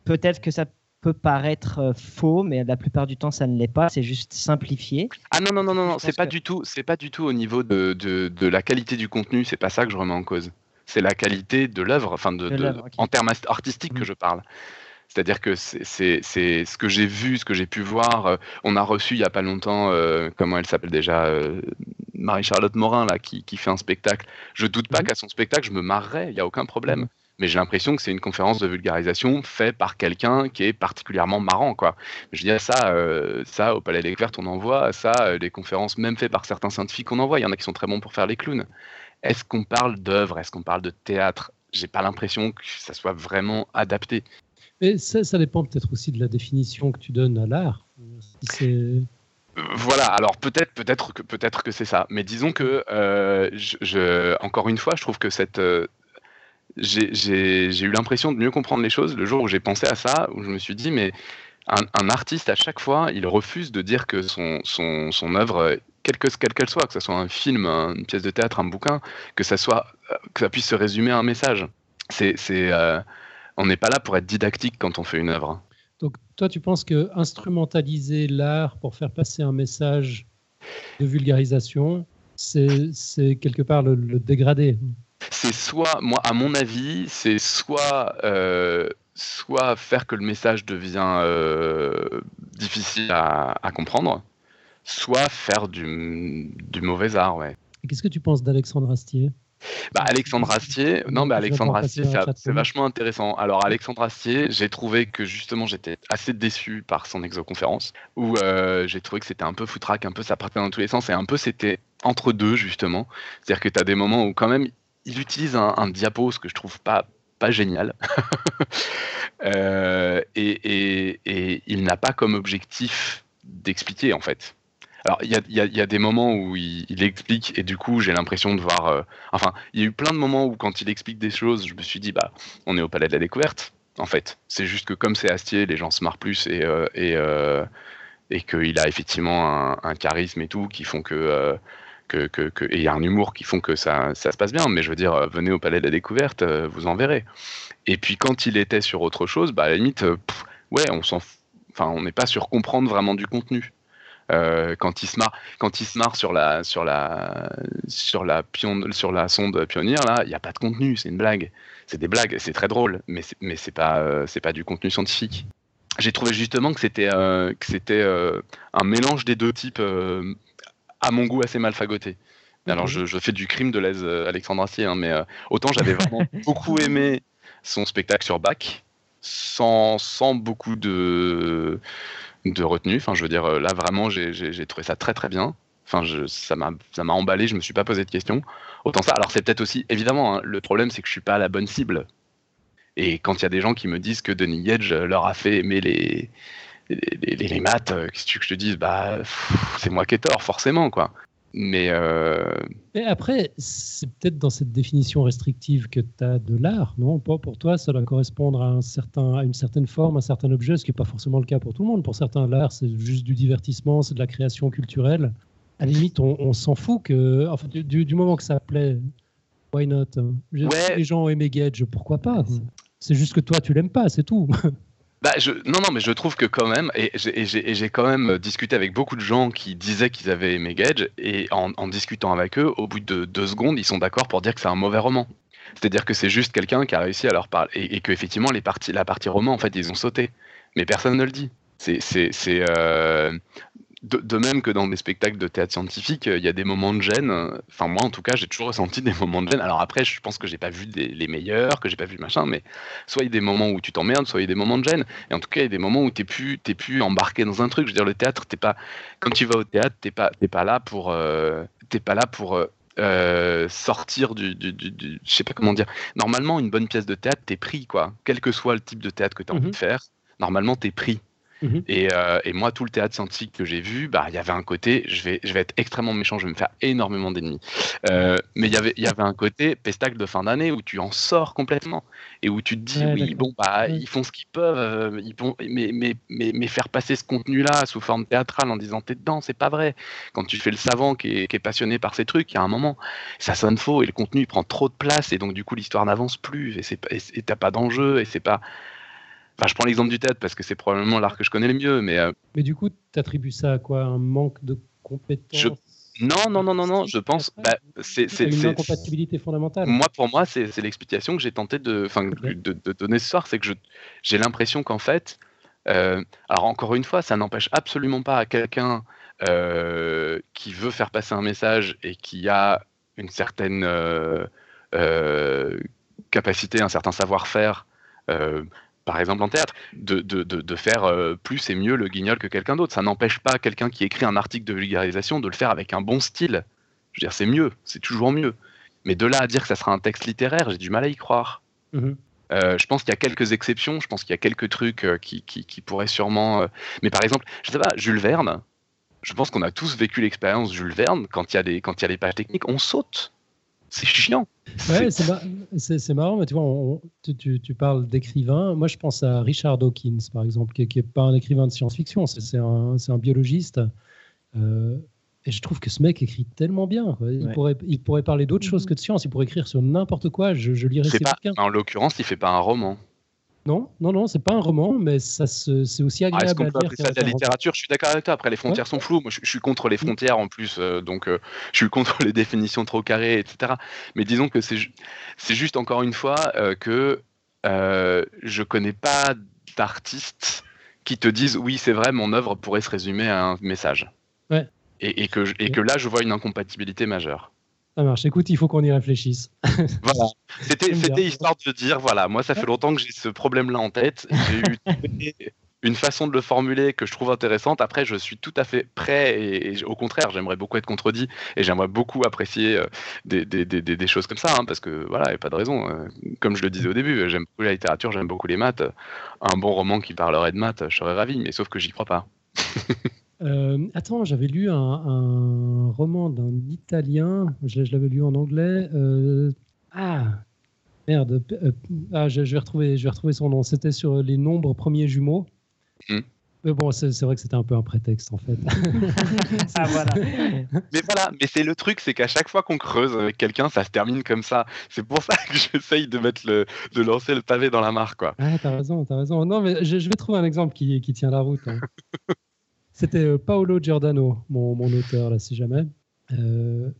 peut-être que ça peut paraître euh, faux, mais la plupart du temps, ça ne l'est pas. C'est juste simplifié. Ah non, non, non, non, non c'est pas, du tout, c'est pas du tout au niveau de, de, de la qualité du contenu. C'est pas ça que je remets en cause c'est la qualité de l'œuvre, enfin de, en termes artistiques que mm. je parle. C'est-à-dire que c'est ce que j'ai vu, ce que j'ai pu voir. Euh, on a reçu il n'y a pas longtemps, euh, comment elle s'appelle déjà, euh, Marie-Charlotte Morin, là, qui, fait un spectacle. Je doute pas mm. qu'à son spectacle, je me marrerais, il n'y a aucun problème. Mm. Mais j'ai l'impression que c'est une conférence de vulgarisation faite par quelqu'un qui est particulièrement marrant. Quoi. Je veux dire, ça, ça au Palais des Découvertes, on en voit. Ça, les conférences même faites par certains scientifiques, on en voit. Il y en a qui sont très bons pour faire les clowns. Est-ce qu'on parle d'œuvre? Est-ce qu'on parle de théâtre? J'ai pas l'impression que ça soit vraiment adapté. Mais ça, dépend peut-être aussi de la définition que tu donnes à l'art. voilà, alors peut-être peut-être que peut-être que c'est ça, mais disons que euh, je, encore une fois, je trouve que cette euh, j'ai eu l'impression de mieux comprendre les choses le jour où j'ai pensé à ça, où je me suis dit mais un, artiste à chaque fois, il refuse de dire que son, son, son œuvre quelle qu'elle soit, que ce soit un film, une pièce de théâtre, un bouquin, que ça soit, euh, que ça puisse se résumer à un message. C'est, euh, on n'est pas là pour être didactique quand on fait une œuvre. Donc toi, tu penses que instrumentaliser l'art pour faire passer un message de vulgarisation, c'est, quelque part le, dégrader C'est soit, moi, à mon avis, c'est soit euh, soit faire que le message devient difficile à, à comprendre, soit faire du, du mauvais art, ouais. Qu'est-ce que tu penses d'Alexandre Astier? Bah, Alexandre Astier, non, mais Alexandre Astier, c'est vachement intéressant. Alors, Alexandre Astier, j'ai trouvé que justement, j'étais assez déçu par son exoconférence, où euh, j'ai trouvé que c'était un peu foutraque, un peu ça partait dans tous les sens, et un peu c'était entre deux, justement. C'est-à-dire que tu as des moments où, quand même, il utilise un, un diapo, ce que je trouve pas pas génial. euh, et, et, et, il n'a pas comme objectif d'expliquer, en fait. Alors, il y a, des moments où il, explique, et du coup, j'ai l'impression de voir. Euh, enfin, il y a eu plein de moments où, quand il explique des choses, je me suis dit, bah, on est au palais de la découverte. en fait. C'est juste que comme c'est Astier, les gens se marrent plus et, et, et qu'il a effectivement un, charisme et tout qui font que, et il y a un humour qui font que ça, ça, se passe bien. Mais je veux dire, venez au Palais de la Découverte, vous en verrez. Et puis quand il était sur autre chose, bah, à la limite, ouais, on s'en, enfin, on n'est pas sur comprendre vraiment du contenu. Euh, quand il se marre, quand il se marre sur la sur la sur la pion, sur la sonde pionnière là, il n'y a pas de contenu, c'est une blague. C'est des blagues, c'est très drôle, mais c'est, mais c'est pas euh, c'est pas du contenu scientifique. J'ai trouvé justement que c'était euh, que c'était un mélange des deux types à mon goût assez mal fagoté. Alors je, je, fais du crime de l'aise Alexandre Assier, hein, mais autant j'avais vraiment beaucoup aimé son spectacle sur Bach, sans, sans beaucoup de de retenue. Enfin, je veux dire, là vraiment, j'ai trouvé ça très très bien. Enfin, je, ça m'a emballé, je me suis pas posé de questions. Autant ça. Alors, c'est peut-être aussi, évidemment, hein, le problème, c'est que je suis pas la bonne cible. Et quand il y a des gens qui me disent que Denis Gage leur a fait aimer les, les, les, maths, euh, qu'est-ce que je te dise? Bah, c'est moi qui ai tort, forcément, quoi. Mais, euh... après, c'est peut-être dans cette définition restrictive que tu as de l'art, non? Pas pour toi, ça doit correspondre à, un certain, à une certaine forme, un certain objet, ce qui n'est pas forcément le cas pour tout le monde. Pour certains, l'art, c'est juste du divertissement, c'est de la création culturelle. À la limite, on, s'en fout que, enfin, du, du, moment que ça plaît, why not? Les gens ont aimé Gage, pourquoi pas? C'est juste que toi, tu l'aimes pas, c'est tout. Bah, je, non, non, mais je trouve que quand même, et j'ai quand même discuté avec beaucoup de gens qui disaient qu'ils avaient aimé Gage, et en, en, discutant avec eux, au bout de deux secondes, ils sont d'accord pour dire que c'est un mauvais roman. C'est-à-dire que c'est juste quelqu'un qui a réussi à leur parler, et, et que effectivement, les parties, la partie roman, en fait, ils ont sauté. Mais personne ne le dit. C'est, euh, de, même que dans des spectacles de théâtre scientifique, il y a des moments de gêne. Enfin, moi, en tout cas, j'ai toujours ressenti des moments de gêne. Alors après, je pense que j'ai pas vu les meilleurs, que j'ai pas vu machin, mais soit il y a des moments où tu t'emmerdes, soit il y a des moments de gêne. Et en tout cas, il y a des moments où t'es plus, t'es plus embarqué dans un truc. Je veux dire, le théâtre, t'es pas, quand tu vas au théâtre, t'es pas, t'es pas là pour, euh, t'es pas là pour euh, euh, sortir du, du, du, je sais pas comment dire. Normalement, une bonne pièce de théâtre, t'es pris, quoi. Quel que soit le type de théâtre que tu as envie mhm. de faire, normalement, t'es pris. Mhm. Euh, et, moi, tout le théâtre scientifique que j'ai vu, bah, il y avait un côté, je vais, je vais être extrêmement méchant, je vais me faire énormément d'ennemis. Euh, mais il y avait, il y avait un côté pestacle de fin d'année où tu en sors complètement et où tu te dis, oui, bon, bah, ils font ce qu'ils peuvent, euh, ils mais, mais, mais, mais, faire passer ce contenu-là sous forme théâtrale en disant t'es dedans, c'est pas vrai. Quand tu fais le savant qui est, qui est passionné par ces trucs, il y a un moment, ça sonne faux et le contenu il prend trop de place et donc du coup l'histoire n'avance plus et t'as pas d'enjeu et c'est pas je prends l'exemple du théâtre parce que c'est probablement l'art que je connais le mieux. Mais, euh, mais du coup, tu attribues ça à quoi? Un manque de compétences? Non, non, non, non, non, je pense. Bah, c'est une incompatibilité fondamentale. Moi, pour moi, c'est l'explication que j'ai tenté de, de, de, donner ce soir. C'est que j'ai l'impression qu'en fait, euh, alors encore une fois, ça n'empêche absolument pas à quelqu'un euh, qui veut faire passer un message et qui a une certaine capacité, un certain savoir-faire par exemple en théâtre, de, de, de, faire euh, plus et mieux le guignol que quelqu'un d'autre. Ça n'empêche pas quelqu'un qui écrit un article de vulgarisation de le faire avec un bon style. Je veux dire, c'est mieux, c'est toujours mieux. Mais de là à dire que ça sera un texte littéraire, j'ai du mal à y croire. Mhm. Euh, je pense qu'il y a quelques exceptions, je pense qu'il y a quelques trucs euh, qui, qui, qui, pourraient sûrement... Mais par exemple, je sais pas, Jules Verne, je pense qu'on a tous vécu l'expérience Jules Verne, quand il y a des, quand il y a des pages techniques, on saute c'est chiant. Ouais, c'est marrant, mais tu vois, tu, parles d'écrivain. Moi, je pense à Richard Dawkins, par exemple, qui n'est pas un écrivain de science-fiction, c'est un, un, biologiste. Euh, et je trouve que ce mec écrit tellement bien. Il, pourrait, il pourrait parler d'autre chose que de science. Il pourrait écrire sur n'importe quoi. Je, je lirais ses bouquins. En l'occurrence, il fait pas un roman. Non, non, non, c'est pas un roman, mais ça c'est aussi agréable ah, Est-ce qu'on peut appeler ça de la littérature? Je suis d'accord avec toi. Après, les frontières sont floues. Moi, je, suis contre les frontières en plus, euh, donc euh, je suis contre les définitions trop carrées, etc. Mais disons que c'est juste encore une fois euh, que je connais pas d'artistes qui te disent oui, c'est vrai, mon œuvre pourrait se résumer à un message. Ouais. Et, que, et que là, je vois une incompatibilité majeure. Ça marche. Écoute, il faut qu'on y réfléchisse. voilà. C'était, histoire de dire, voilà, moi, ça fait longtemps que j'ai ce problème-là en tête. J'ai eu une façon de le formuler que je trouve intéressante. Après, je suis tout à fait prêt et, au contraire, j'aimerais beaucoup être contredit et j'aimerais beaucoup apprécier euh, des, des, des, des, choses comme ça, hein, parce que voilà, il n'y a pas de raison. Euh, comme je le disais au début, j'aime beaucoup la littérature, j'aime beaucoup les maths. Un bon roman qui parlerait de maths, je serais ravi, mais sauf que j'y crois pas. Euh, attends, j'avais lu un, roman d'un Italien, je, l'avais lu en anglais. Euh, ah, Merde, ah, je, vais retrouver, je vais retrouver son nom. C'était sur les nombres premiers jumeaux. Hmm. Mais bon, c'est vrai que c'était un peu un prétexte en fait. ah voilà. Mais voilà, mais c'est le truc, c'est qu'à chaque fois qu'on creuse avec quelqu'un, ça se termine comme ça. C'est pour ça que j'essaye de mettre le, de lancer le pavé dans la mare, quoi. Ah, t'as raison, t'as raison. Non, mais je, vais trouver un exemple qui, qui tient la route. Hein. C'était euh, Paolo Giordano, mon, mon, auteur là, si jamais. Euh,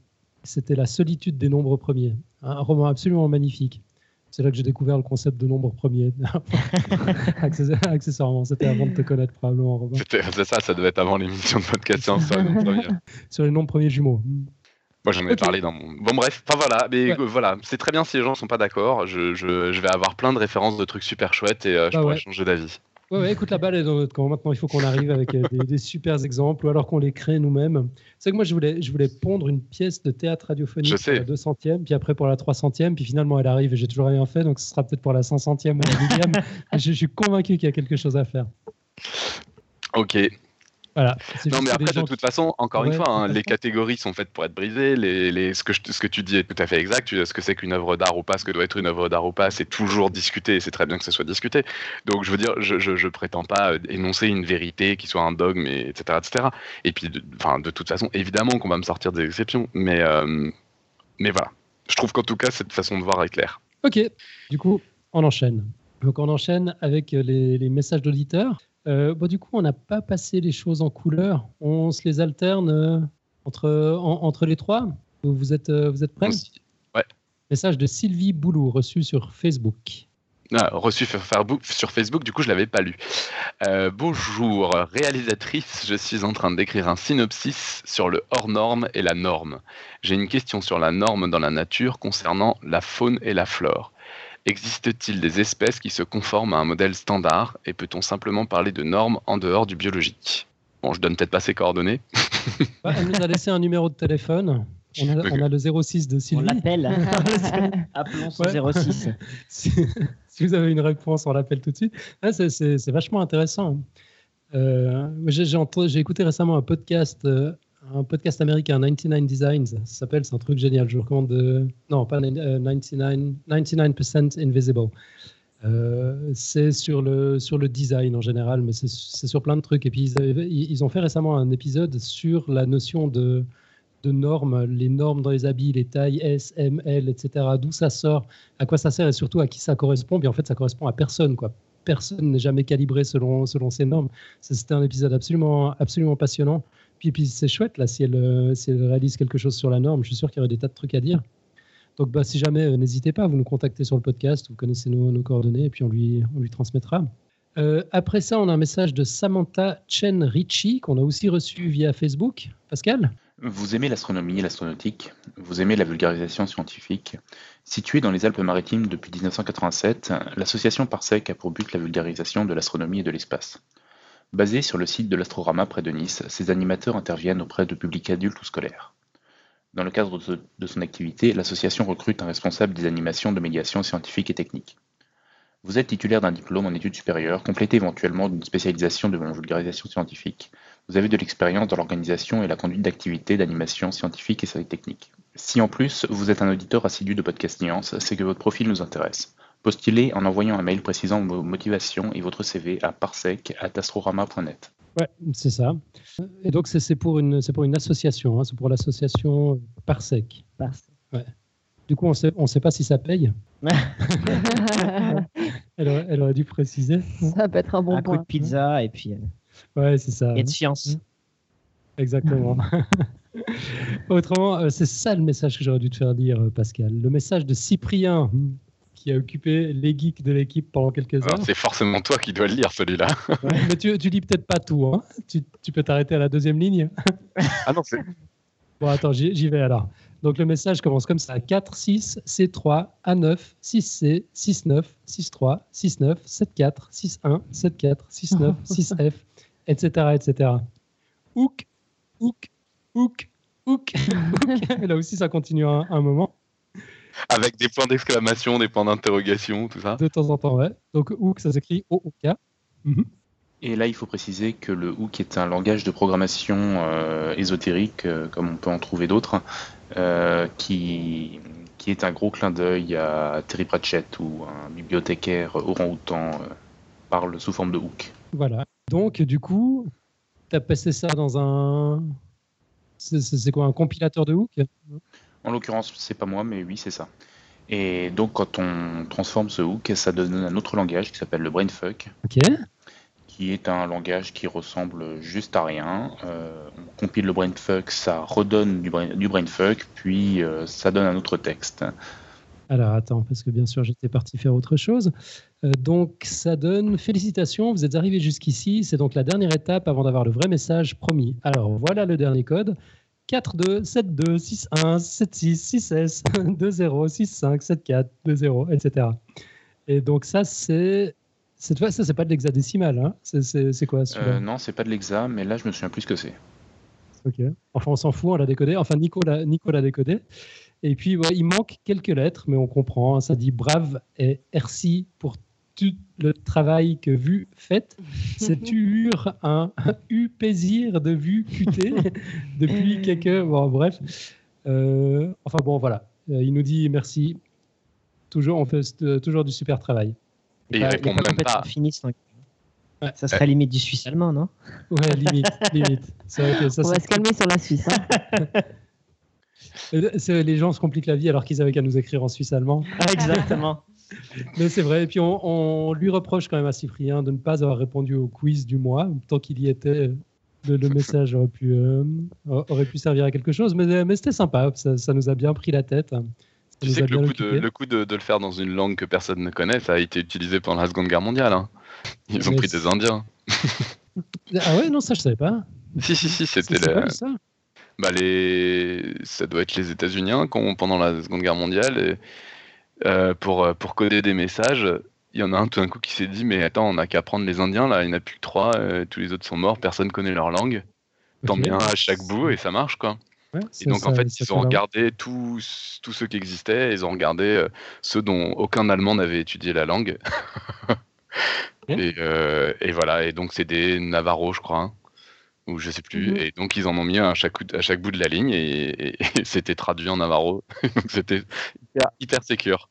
c'était La solitude des nombres premiers, un roman absolument magnifique. C'est là que j'ai découvert le concept de nombre premier. Accessoirement, c'était avant de te connaître probablement. C'est ça, ça devait être avant l'émission de podcast sur les nombres premiers. sur les nombres premiers jumeaux. Moi, j'en ai parlé dans mon. Bon, bref, enfin voilà, mais voilà, c'est très bien si les gens sont pas d'accord. Je, je, je, vais avoir plein de références de trucs super chouettes et euh, je bah pourrais changer d'avis. Ouais, écoute, la balle est dans notre camp. Maintenant, il faut qu'on arrive avec euh, des, super exemples ou alors qu'on les crée nous-mêmes. C'est que moi, je voulais, je voulais pondre une pièce de théâtre radiophonique pour la 200e, puis après pour la 300e, puis finalement, elle arrive et j'ai toujours rien fait, donc ce sera peut-être pour la 500e ou la 1000e. je, je suis convaincu qu'il y a quelque chose à faire. Ok, non, mais après, de toute façon, encore une fois, hein, les catégories sont faites pour être brisées. Les, ce, que ce que tu dis est tout à fait exact. Ce que c'est qu'une œuvre d'art ou pas, ce que doit être une œuvre d'art ou pas, c'est toujours discuté. C'est très bien que ce soit discuté. Donc, je veux dire, je, je, prétends pas énoncer une vérité qui soit un dogme, et, etc., etc. Et puis, de, de toute façon, évidemment qu'on va me sortir des exceptions. Mais, euh, mais voilà. Je trouve qu'en tout cas, cette façon de voir est claire. Ok. Du coup, on enchaîne. Donc, on enchaîne avec les, les messages d'auditeurs. Euh, du coup, on n'a pas passé les choses en couleur. On se les alterne euh, entre, entre les trois. Vous êtes, euh, vous êtes prêts Ouais. Message de Sylvie Boulou, reçu sur Facebook. Ah, reçu sur Facebook, du coup je l'avais pas lu. bonjour, réalisatrice, je suis en train d'écrire un synopsis sur le hors norme et la norme. J'ai une question sur la norme dans la nature concernant la faune et la flore. Existe-t-il des espèces qui se conforment à un modèle standard et peut-on simplement parler de normes en dehors du biologique? Bon, je donne peut-être pas ses coordonnées. elle nous a laissé un numéro de téléphone. On a, le 06 de Sylvie. On l'appelle. Appelons son 06. si, vous avez une réponse, on l'appelle tout de suite. Ah, c'est vachement intéressant. Euh, J'ai écouté récemment un podcast euh, un podcast américain, 99 Designs, ça s'appelle, c'est un truc génial. Je vous recommande de. Non, pas 99, 99% euh, Invisible. Euh, c'est sur le, sur le design en général, mais c'est sur plein de trucs. Et puis, ils, ils, ont fait récemment un épisode sur la notion de, de normes, les normes dans les habits, les tailles S, M, L, etc. D'où ça sort, à quoi ça sert et surtout à qui ça correspond. Puis en fait, ça correspond à personne. Quoi. Personne n'est jamais calibré selon, selon ces normes. C'était un épisode absolument, absolument passionnant. Puis, c'est chouette, là, si elle, euh, si elle réalise quelque chose sur la norme, je suis sûr qu'il y aurait des tas de trucs à dire. Donc, bah, si jamais, euh, n'hésitez pas, vous nous contactez sur le podcast, vous connaissez nos, coordonnées, et puis on lui, on lui transmettra. Euh, après ça, on a un message de Samantha Chen Ritchie, qu'on a aussi reçu via Facebook. Pascal? Vous aimez l'astronomie et l'astronautique, vous aimez la vulgarisation scientifique. Située dans les Alpes-Maritimes depuis 1987, l'association Parsec a pour but la vulgarisation de l'astronomie et de l'espace. Basé sur le site de l'Astrorama près de Nice, ces animateurs interviennent auprès de publics adultes ou scolaires. Dans le cadre de son activité, l'association recrute un responsable des animations de médiation scientifique et technique. Vous êtes titulaire d'un diplôme en études supérieures, complété éventuellement d'une spécialisation de vulgarisation scientifique. Vous avez de l'expérience dans l'organisation et la conduite d'activités d'animation scientifique et technique. Si en plus vous êtes un auditeur assidu de Podcast Science, c'est que votre profil nous intéresse. Postulez en envoyant un mail précisant vos motivations et votre CV à parsec.astrorama.net. Ouais, c'est ça. Et donc, c'est pour une, pour une association, hein, c'est pour l'association Parsec. Parsec. Ouais. Du coup, on sait, ne sait pas si ça paye. elle, aurait, dû préciser. Ça peut être un bon un point. coup de pizza et puis. Euh, ouais, c'est ça. Et de science. Exactement. Autrement, euh, c'est ça le message que j'aurais dû te faire dire, euh, Pascal. Le message de Cyprien qui a occupé les geeks de l'équipe pendant quelques heures. C'est forcément toi qui dois le lire, celui-là. mais tu, tu lis peut-être pas tout. Hein tu, tu, peux t'arrêter à la deuxième ligne. ah non, c'est. Bon, attends, j'y vais alors. Donc le message commence comme ça 4, 6, C3, A9, 6C, 6-9, 6-3, 6-9, 7-4, 6-1, 7-4, 6-9, 6F, etc. etc. Hook, hook, hook, hook, Et là aussi, ça continue un, un moment. Avec des points d'exclamation, des points d'interrogation, tout ça. De temps en temps, ouais. Donc hook, ça s'écrit O-O-K. Mhm. Et là, il faut préciser que le hook est un langage de programmation euh, ésotérique, euh, comme on peut en trouver d'autres, euh, qui, qui est un gros clin d'œil à Terry Pratchett où un bibliothécaire orang-outan euh, parle sous forme de hook. Voilà. Donc, du coup, tu as passé ça dans un. C'est quoi, un compilateur de hook? En l'occurrence, c'est pas moi, mais oui, c'est ça. Et donc, quand on transforme ce hook, ça donne un autre langage qui s'appelle le brainfuck. Ok qui est un langage qui ressemble juste à rien. Euh, on compile le brainfuck, ça redonne du, du brainfuck, puis euh, ça donne un autre texte. Alors attends, parce que bien sûr j'étais parti faire autre chose. Euh, donc ça donne félicitations, vous êtes arrivé jusqu'ici. C'est donc la dernière étape avant d'avoir le vrai message promis. Alors voilà le dernier code. 4 2 7 2 6 1 7 6 6 S 2 0 6 5 7 4 2 0 etc. Et donc ça c'est cette fois, ça, c'est pas de l'hexadécimal, hein C'est quoi euh, Non, c'est pas de l'hexa, mais là, je me souviens plus ce que c'est. Ok. Enfin, on s'en fout, on l'a décodé. Enfin, Nico l'a décodé. Et puis, il manque quelques lettres, mais on comprend. Hein. Ça dit brave et merci pour tout le travail que vu fait. C'est ur un, u plaisir de vue QT depuis quelques. Bon, bref. Euh, enfin, bon, voilà. Euh, il nous dit merci. Toujours, on fait toujours du super travail. Et il répond même pas. Ça serait limite du suisse allemand, non? Ouais, limite, limite. ça, On va se calmer sur la Suisse. Hein. les gens se compliquent la vie alors qu'ils avaient qu'à nous écrire en suisse allemand. Ah, exactement. Mais c'est vrai. Et puis on, lui reproche quand même à Cyprien de ne pas avoir répondu au quiz du mois. Tant qu'il y était, le, message aurait pu, euh, aurait pu servir à quelque chose. Mais, mais c'était sympa. Ça, ça, nous a bien pris la tête. Tu sais que le coup, de, le coup de, le faire dans une langue que personne ne connaît, ça a été utilisé pendant la Seconde Guerre mondiale. Hein. Ils ont pris des Indiens. ah ouais, non, ça je savais pas. Si, si, si, c'était ça, bah, les... ça doit être les États-Unis hein, pendant la Seconde Guerre mondiale. Et, euh, pour, euh, pour coder des messages, il y en a un tout d'un coup qui s'est dit Mais attends, on n'a qu'à prendre les Indiens, là, il n'y en a plus que trois, euh, tous les autres sont morts, personne ne connaît leur langue. Tant bien à chaque bout et ça marche, quoi et donc, en fait, ils ont regardé tous, tous ceux qui existaient, ils ont regardé euh, ceux dont aucun Allemand n'avait étudié la langue. Et, voilà, et donc c'est des Navarros, je crois, hein, ou je sais plus. Mhm. Et donc, ils en ont mis à chaque, à chaque bout de la ligne, et, c'était traduit en Navarro. donc, c'était hyper, hyper sécure.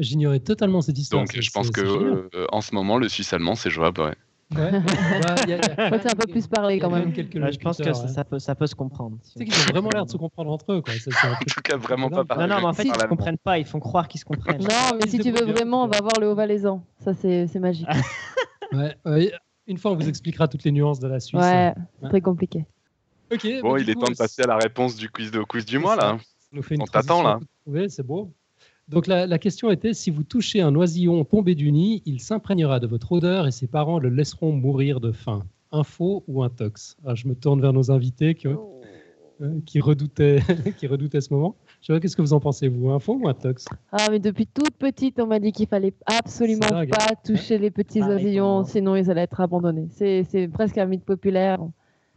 J'ignorais totalement cette histoire. Donc, je pense que euh, en ce moment, le suisse allemand, c'est jouable. Ouais. Ouais. Bah, un peu plus parler quand même. je pense que ça, peut, ça peut se comprendre. Tu sais qu'ils ont vraiment l'air de se comprendre entre eux. Quoi. en tout cas, vraiment pas parler. Non, non, mais en fait, ils ne se comprennent pas. Ils font croire qu'ils se comprennent. Non, mais si tu veux vraiment, on va voir le haut valaisan. Ça, c'est magique. ouais, une fois, on vous expliquera toutes les nuances de la Suisse. Ouais, très compliqué. Ok. Bon, il est temps de passer à la réponse du quiz de quiz du mois là. on t'attend là. Oui, c'est beau. Donc la, question était, si vous touchez un oisillon tombé du nid, il s'imprégnera de votre odeur et ses parents le laisseront mourir de faim. Info ou un tox? Ah, Je me tourne vers nos invités qui, oh. euh, qui, redoutaient, qui redoutaient ce moment. Je vois, qu'est-ce que vous en pensez, vous? Info ou un tox? Ah, mais depuis toute petite, on m'a dit qu'il fallait absolument pas toucher les petits oisillons, sinon ils allaient être abandonnés. C'est presque un mythe populaire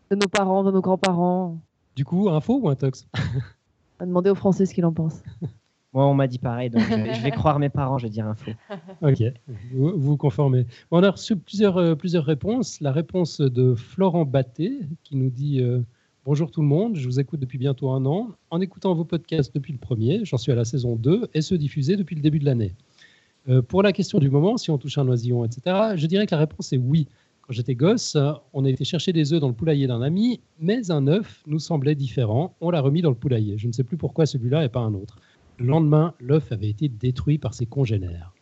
de nos parents, de nos grands-parents. Du coup, info ou un tox? On va demander aux Français ce qu'ils en pensent. Moi, on m'a dit pareil, donc je, vais croire mes parents, je vais dire info. Ok, vous vous conformez. on a reçu plusieurs, euh, plusieurs réponses. La réponse de Florent Batté, qui nous dit euh, Bonjour tout le monde, je vous écoute depuis bientôt un an. En écoutant vos podcasts depuis le premier, j'en suis à la saison 2 et ceux diffusés depuis le début de l'année. Euh, pour la question du moment, si on touche un oisillon, etc., je dirais que la réponse est oui. Quand j'étais gosse, on a été chercher des œufs dans le poulailler d'un ami, mais un œuf nous semblait différent. On l'a remis dans le poulailler. Je ne sais plus pourquoi celui-là et pas un autre. Le lendemain, l'œuf avait été détruit par ses congénères.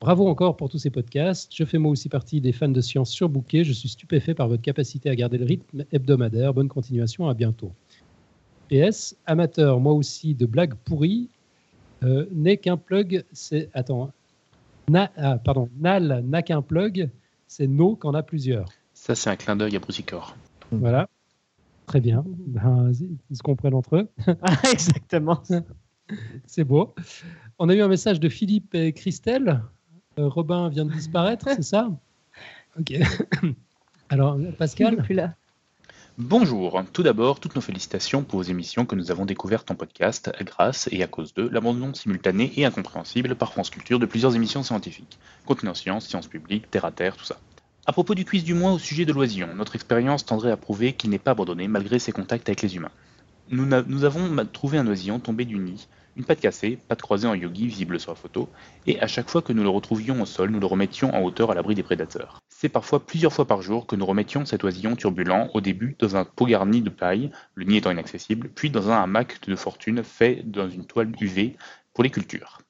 Bravo encore pour tous ces podcasts. Je fais moi aussi partie des fans de science surbookés. Je suis stupéfait par votre capacité à garder le rythme hebdomadaire. Bonne continuation, à bientôt. PS, amateur moi aussi de blagues pourries, euh, n'est qu'un plug, c'est. Attends. Na, ah, pardon, Nal n'a qu'un plug, c'est No qu'en a plusieurs. Ça, c'est un clin d'œil à Brucicor. Voilà. Très bien. Ben, ils se comprennent entre eux. Exactement. C'est beau. On a eu un message de Philippe et Christelle. Euh, Robin vient de disparaître, c'est ça Ok. Alors, Pascal plus là. Bonjour. Tout d'abord, toutes nos félicitations pour vos émissions que nous avons découvertes en podcast grâce et à cause de l'abandon simultané et incompréhensible par France Culture de plusieurs émissions scientifiques. Continent sciences, sciences publiques, terre à terre, tout ça. À propos du quiz du mois au sujet de l'oisillon, notre expérience tendrait à prouver qu'il n'est pas abandonné malgré ses contacts avec les humains. Nous, nous avons trouvé un oisillon tombé du nid Une patte cassée, patte croisée en yogi visible sur la photo, et à chaque fois que nous le retrouvions au sol, nous le remettions en hauteur à l'abri des prédateurs. C'est parfois plusieurs fois par jour que nous remettions cet oisillon turbulent, au début dans un pot garni de paille, le nid étant inaccessible, puis dans un hamac de fortune fait dans une toile UV pour les cultures.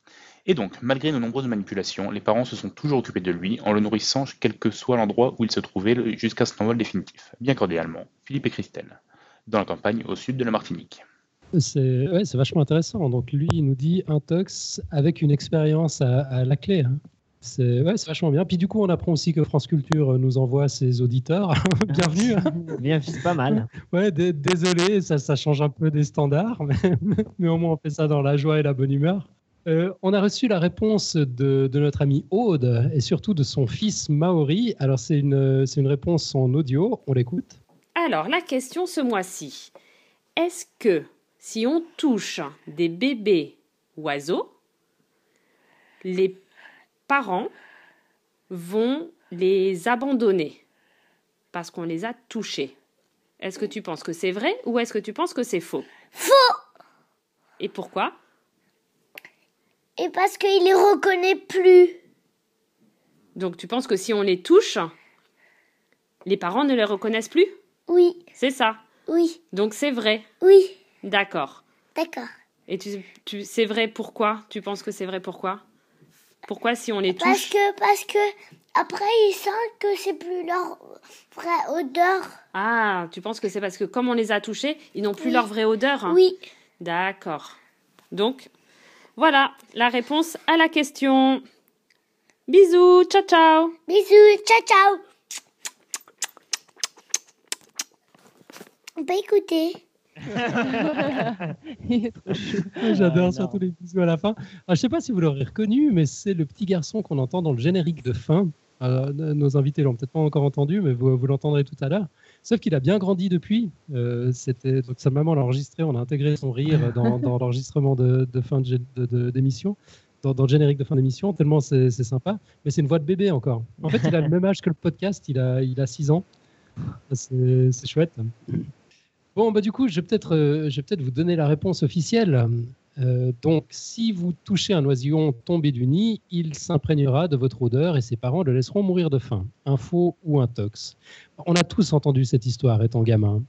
Et donc, malgré nos nombreuses manipulations, les parents se sont toujours occupés de lui, en le nourrissant quel que soit l'endroit où il se trouvait jusqu'à son envol définitif. Bien cordialement, Philippe et Christelle, dans la campagne au sud de la Martinique. C'est ouais, vachement intéressant. Donc lui, il nous dit un tox avec une expérience à, la clé. Hein. C'est ouais, vachement bien. Puis du coup, on apprend aussi que France Culture nous envoie ses auditeurs. Bienvenue. Hein. Bien, c'est pas mal. Ouais, désolé, ça, ça, change un peu des standards, mais, mais, au moins on fait ça dans la joie et la bonne humeur. Euh, on a reçu la réponse de, de, notre ami Aude et surtout de son fils Maori. Alors c'est une, une réponse en audio, on l'écoute. Alors la question ce mois-ci, est-ce que si on touche des bébés oiseaux, les parents vont les abandonner parce qu'on les a touchés. Est-ce que tu penses que c'est vrai ou est-ce que tu penses que c'est faux? Faux Et pourquoi? Et parce qu'il les reconnaît plus. Donc tu penses que si on les touche, les parents ne les reconnaissent plus? Oui. C'est ça Oui. Donc c'est vrai Oui. D'accord. D'accord. Et tu, tu c'est vrai pourquoi? Tu penses que c'est vrai pourquoi? Pourquoi si on les touche? Parce que parce que après ils sentent que c'est plus leur vraie odeur. Ah, tu penses que c'est parce que comme on les a touchés, ils n'ont plus leur vraie odeur? Oui. D'accord. Donc voilà la réponse à la question. Bisous, ciao ciao. Bisous, ciao ciao. On peut écouter. J'adore surtout les bisous à la fin. Alors, je ne sais pas si vous l'aurez reconnu, mais c'est le petit garçon qu'on entend dans le générique de fin. nos invités l'ont peut-être pas encore entendu, mais vous, vous l'entendrez tout à l'heure. Sauf qu'il a bien grandi depuis. Euh, c'était donc sa maman l'a enregistré, on a intégré son rire dans, l'enregistrement de, fin d'émission, dans, dans, le générique de fin d'émission, tellement c'est sympa. Mais c'est une voix de bébé encore. En fait, il a le même âge que le podcast, il a, il a 6 ans. C'est chouette. Bon, bah, du coup, je vais peut-être euh, peut vous donner la réponse officielle. Euh, donc, si vous touchez un oisillon tombé du nid, il s'imprégnera de votre odeur et ses parents le laisseront mourir de faim. Un faux ou un tox. On a tous entendu cette histoire étant gamin.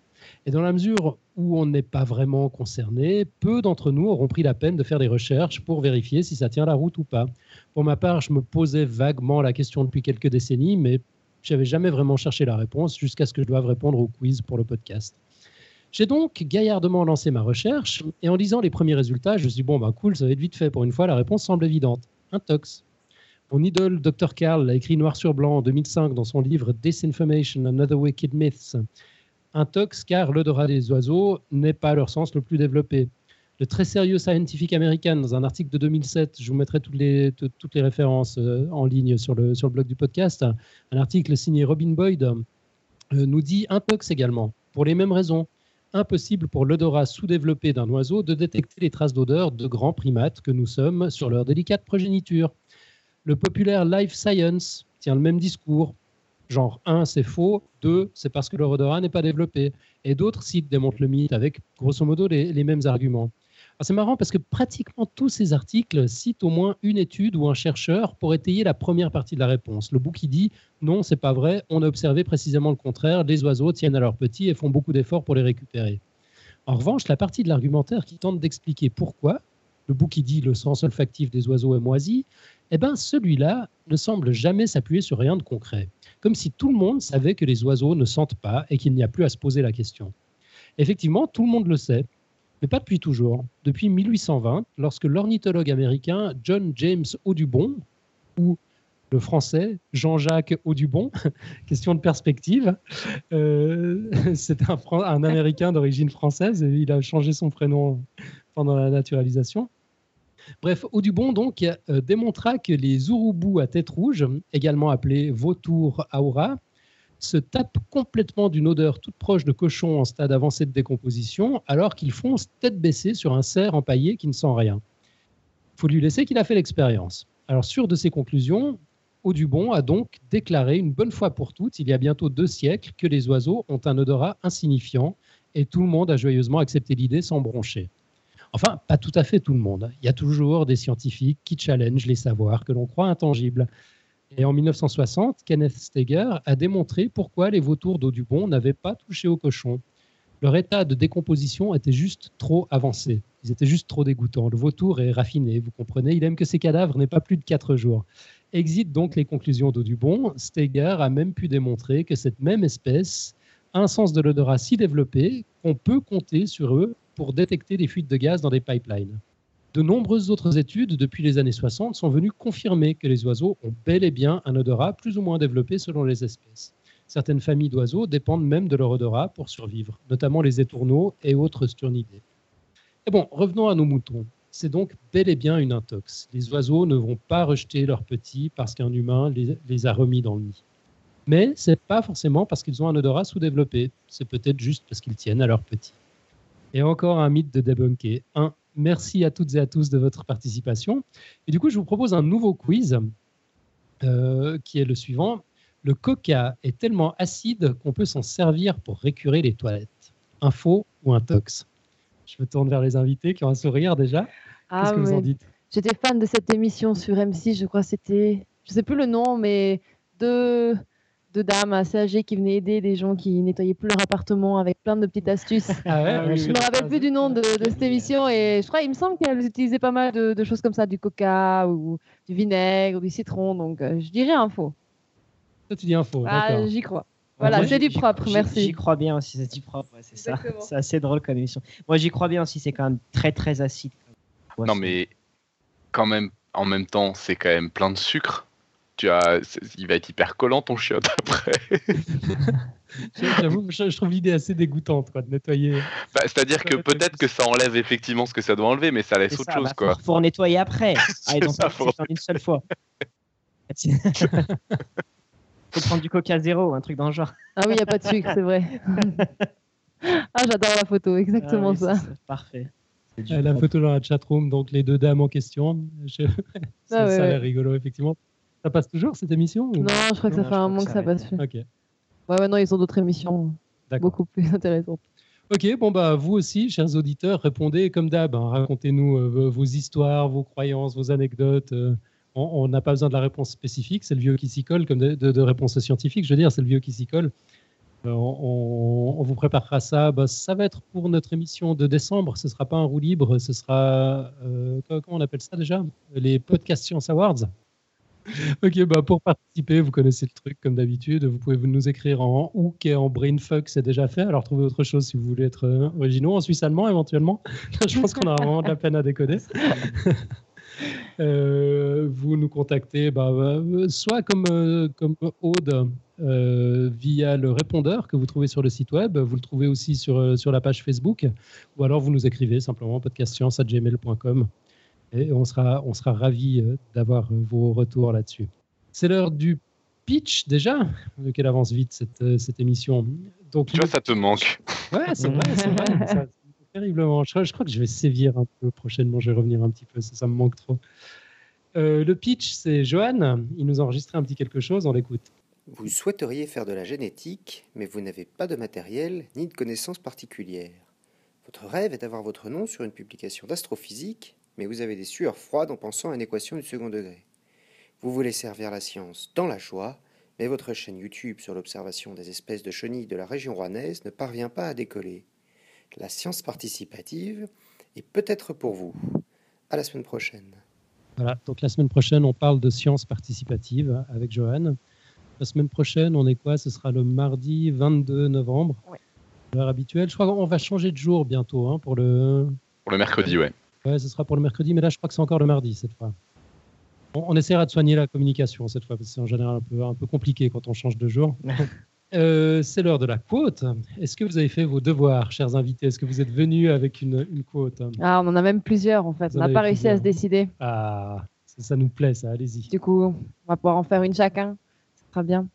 Et dans la mesure où on n'est pas vraiment concerné, peu d'entre nous auront pris la peine de faire des recherches pour vérifier si ça tient la route ou pas. Pour ma part, je me posais vaguement la question depuis quelques décennies, mais je n'avais jamais vraiment cherché la réponse jusqu'à ce que je doive répondre au quiz pour le podcast. J'ai donc gaillardement lancé ma recherche et en lisant les premiers résultats, je me suis dit, bon, bah cool, ça va être vite fait. Pour une fois, la réponse semble évidente. Un tox. Mon idole, Dr. Karl, l'a écrit noir sur blanc en 2005 dans son livre Disinformation and Other Wicked Myths. Un tox car l'odorat des oiseaux n'est pas leur sens le plus développé. Le très sérieux Scientific American, dans un article de 2007, je vous mettrai toutes les, toutes les références euh, en ligne sur le, sur le blog du podcast, un article signé Robin Boyd, euh, nous dit un tox également, pour les mêmes raisons impossible pour l'odorat sous-développé d'un oiseau de détecter les traces d'odeur de grands primates que nous sommes sur leur délicate progéniture. Le populaire Life Science tient le même discours. Genre 1, c'est faux, 2, c'est parce que leur odorat n'est pas développé. Et d'autres sites démontrent le mythe avec grosso modo les mêmes arguments. C'est marrant parce que pratiquement tous ces articles citent au moins une étude ou un chercheur pour étayer la première partie de la réponse. Le bout qui dit non, c'est pas vrai, on a observé précisément le contraire, les oiseaux tiennent à leurs petits et font beaucoup d'efforts pour les récupérer. En revanche, la partie de l'argumentaire qui tente d'expliquer pourquoi le bout qui dit le sens olfactif des oiseaux est moisi, eh ben celui-là ne semble jamais s'appuyer sur rien de concret, comme si tout le monde savait que les oiseaux ne sentent pas et qu'il n'y a plus à se poser la question. Effectivement, tout le monde le sait, mais pas depuis toujours. Depuis 1820, lorsque l'ornithologue américain John James Audubon, ou le français Jean-Jacques Audubon, question de perspective, euh, c'est un, Américain d'origine française, et il a changé son prénom pendant la naturalisation. Bref, Audubon donc euh, démontra que les urubus à tête rouge, également appelés vautours aura, se tapent complètement d'une odeur toute proche de cochon en stade avancé de décomposition, alors qu'ils foncent tête baissée sur un cerf empaillé qui ne sent rien. Faut lui laisser qu'il a fait l'expérience. Alors, sûr de ses conclusions, Audubon a donc déclaré une bonne fois pour toutes, il y a bientôt deux siècles, que les oiseaux ont un odorat insignifiant, et tout le monde a joyeusement accepté l'idée sans broncher. Enfin, pas tout à fait tout le monde. Il y a toujours des scientifiques qui challengent les savoirs que l'on croit intangibles. Et en 1960, Kenneth Steger a démontré pourquoi les vautours d'Audubon n'avaient pas touché au cochon. Leur état de décomposition était juste trop avancé. Ils étaient juste trop dégoûtants. Le vautour est raffiné, vous comprenez. Il aime que ses cadavres n'aient pas plus de 4 jours. Exit donc les conclusions d'Audubon. Steger a même pu démontrer que cette même espèce a un sens de l'odorat si développé qu'on peut compter sur eux pour détecter des fuites de gaz dans des pipelines. De nombreuses autres études depuis les années 60 sont venues confirmer que les oiseaux ont bel et bien un odorat plus ou moins développé selon les espèces. Certaines familles d'oiseaux dépendent même de leur odorat pour survivre, notamment les étourneaux et autres sturnidés. Et bon, revenons à nos moutons. C'est donc bel et bien une intox. Les oiseaux ne vont pas rejeter leurs petits parce qu'un humain les, a remis dans le nid. Mais ce n'est pas forcément parce qu'ils ont un odorat sous-développé. C'est peut-être juste parce qu'ils tiennent à leurs petits. Et encore un mythe de débunker. Un, merci à toutes et à tous de votre participation. Et du coup, je vous propose un nouveau quiz euh, qui est le suivant. Le coca est tellement acide qu'on peut s'en servir pour récurer les toilettes. Un faux ou un tox? Je me tourne vers les invités qui ont un sourire déjà. Ah, Qu'est-ce que vous en dites? J'étais fan de cette émission sur M6, je crois que c'était, je sais plus le nom, mais deux, deux dames assez âgées qui venaient aider des gens qui nettoyaient plus leur appartement avec plein de petites astuces. Ah ouais, oui, Je me rappelle plus du nom de, de cette émission et je crois, il me semble qu'elles utilisaient pas mal de, de choses comme ça, du coca ou du vinaigre, du citron, donc euh, je dirais un faux. Toi, tu dis un faux. Ah, j'y crois. Voilà, c'est du propre, merci. J'y crois bien aussi, c'est du propre, ouais, c'est ça. C'est assez drôle comme émission. Moi, j'y crois bien aussi, c'est quand même très très acide. Non, mais quand même, en même temps, c'est quand même plein de sucre. Tu as, il va être hyper collant ton chiotte après. J'avoue, je, trouve l'idée assez dégoûtante quoi, de nettoyer. Bah, C'est-à-dire que Ça peut-être que ça enlève effectivement ce que ça doit enlever, mais ça laisse autre ça, chose, bah, quoi. Faut, faut nettoyer après. Ah, ont ça, faut- fait ça en une seule fois. faut prendre du coca zéro, un truc dans le genre. Ah oui, il n'y a pas de sucre, c'est vrai. ah, j'adore la photo, exactement Ah oui, ça. c'est Parfait. Euh, la photo dans la chatroom, donc les deux dames en question. Je- ça, Ah ouais, ça a ouais. l'air rigolo, effectivement. Ça passe toujours cette émission ou- Non, je crois que ça Non, fait un moment que que ça passe plus. Ok, Ouais, ouais, non, ils ont d'autres émissions beaucoup plus intéressantes. Ok, bon bah vous aussi, chers auditeurs, répondez comme d'hab. hein. Racontez-nous euh, vos- histoires, vos croyances, vos anecdotes. euh, on n'a pas besoin de la réponse spécifique, c'est le vieux qui s'y colle, comme de, de, de réponse scientifique, je veux dire, c'est le vieux qui s'y colle. Euh, on, on vous préparera ça. Bah, ça va être pour notre émission de décembre. Ce sera pas un roue libre, ce sera euh, co- comment on appelle ça déjà? Les Podcast Science Awards. Ok, bah pour participer, vous connaissez le truc comme d'habitude. Vous pouvez nous écrire en hook et en brainfuck, c'est déjà fait. Alors trouvez autre chose si vous voulez être euh, originaux, en suisse allemand éventuellement. Je pense qu'on aura vraiment de la peine à décoder. Euh, vous nous contactez bah, euh, soit comme, euh, comme Aude via le répondeur que vous trouvez sur le site web, vous le trouvez aussi sur, sur la page Facebook, ou alors vous nous écrivez simplement podcastscience.gmail.com et on sera, on sera ravis euh, d'avoir euh, vos retours là-dessus. C'est l'heure du pitch déjà, lequel avance vite cette, euh, cette émission. Donc, Tu vois, ça te manque. Ouais, c'est vrai, c'est vrai. Ça, terriblement. Je, crois- je crois que je vais sévir un peu prochainement. Je vais revenir un petit peu. Ça, ça me manque trop. Euh, le pitch, c'est Johan. Il nous a enregistré un petit quelque chose. On l'écoute. Vous souhaiteriez faire de la génétique, mais vous n'avez pas de matériel ni de connaissances particulières. Votre rêve est d'avoir votre nom sur une publication d'astrophysique, mais vous avez des sueurs froides en pensant à une équation du second degré. Vous voulez servir la science dans la joie, mais votre chaîne YouTube sur l'observation des espèces de chenilles de la région rouennaise ne parvient pas à décoller. La science participative est peut-être pour vous. À la semaine prochaine. Voilà. Donc la semaine prochaine, on parle de sciences participatives avec Johan. La semaine prochaine, on est quoi? Ce sera le mardi 22 novembre. Ouais. L'heure habituelle. Je crois qu'on va changer de jour bientôt hein, pour le. Pour le mercredi, ouais. Ouais, ce sera pour le mercredi, mais là, je crois que c'est encore le mardi cette fois. On, on essaiera de soigner la communication cette fois, parce que c'est en général un peu, un peu compliqué quand on change de jour. Euh, c'est l'heure de la quote. Est-ce que vous avez fait vos devoirs, chers invités? Est-ce que vous êtes venus avec une, une quote? Ah, on en a même plusieurs en fait. Vous On n'a pas réussi à se décider. Ah, ça, ça nous plaît, ça. Allez-y. Du coup, on va pouvoir en faire une chacun. Ça sera bien.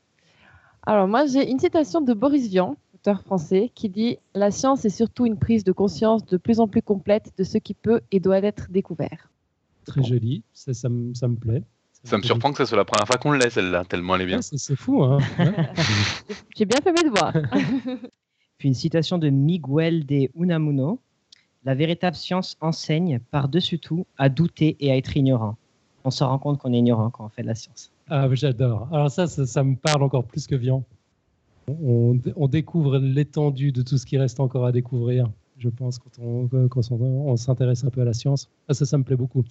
Alors, moi, j'ai une citation de Boris Vian, français, qui dit La science est surtout une prise de conscience de plus en plus complète de ce qui peut et doit être découvert. Très joli. Ça, ça, me, ça me plaît. Ça me surprend que ce soit la première fois qu'on l'ait, celle-là, tellement elle est bien. Ouais, c'est fou, hein. J'ai bien fait mes devoirs. Puis une citation de Miguel de Unamuno La véritable science enseigne par-dessus tout à douter et à être ignorant. On se rend compte qu'on est ignorant quand on fait de la science. Ah, j'adore. Alors ça, ça, ça me parle encore plus que Vian. On, on découvre l'étendue de tout ce qui reste encore à découvrir, je pense, quand on, quand on, on s'intéresse un peu à la science. Ah, ça, ça me plaît beaucoup.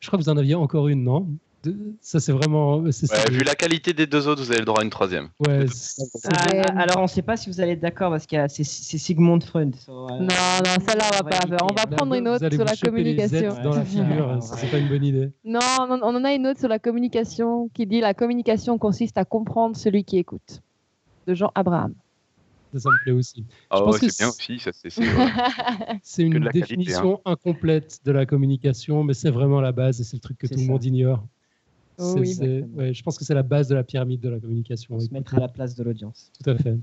Je crois que vous en aviez encore une, non? De- Ça, c'est vraiment... c'est Ouais, ça. vu la qualité des deux autres, vous avez le droit à une troisième. Ouais, Ah, alors, on ne sait pas si vous allez être d'accord parce que c'est Sigmund Freud. so, euh, Non, non, celle-là, on va pas faire. On va Là, prendre une autre sur la communication. Dans la figure, ça, c'est pas une bonne idée. Non, on on en a une autre sur la communication qui dit la communication consiste à comprendre celui qui écoute. De Jean Abraham. Ça, ça me plaît aussi. Ah pense ouais, que c'est bien aussi, ça c'est. ouais. Une qualité, définition incomplète de la communication, mais c'est vraiment la base et c'est le truc que tout le monde ignore. Oh oui. ouais, je pense que c'est la base de la pyramide de la communication. On se mettre à la place de l'audience. Tout à fait.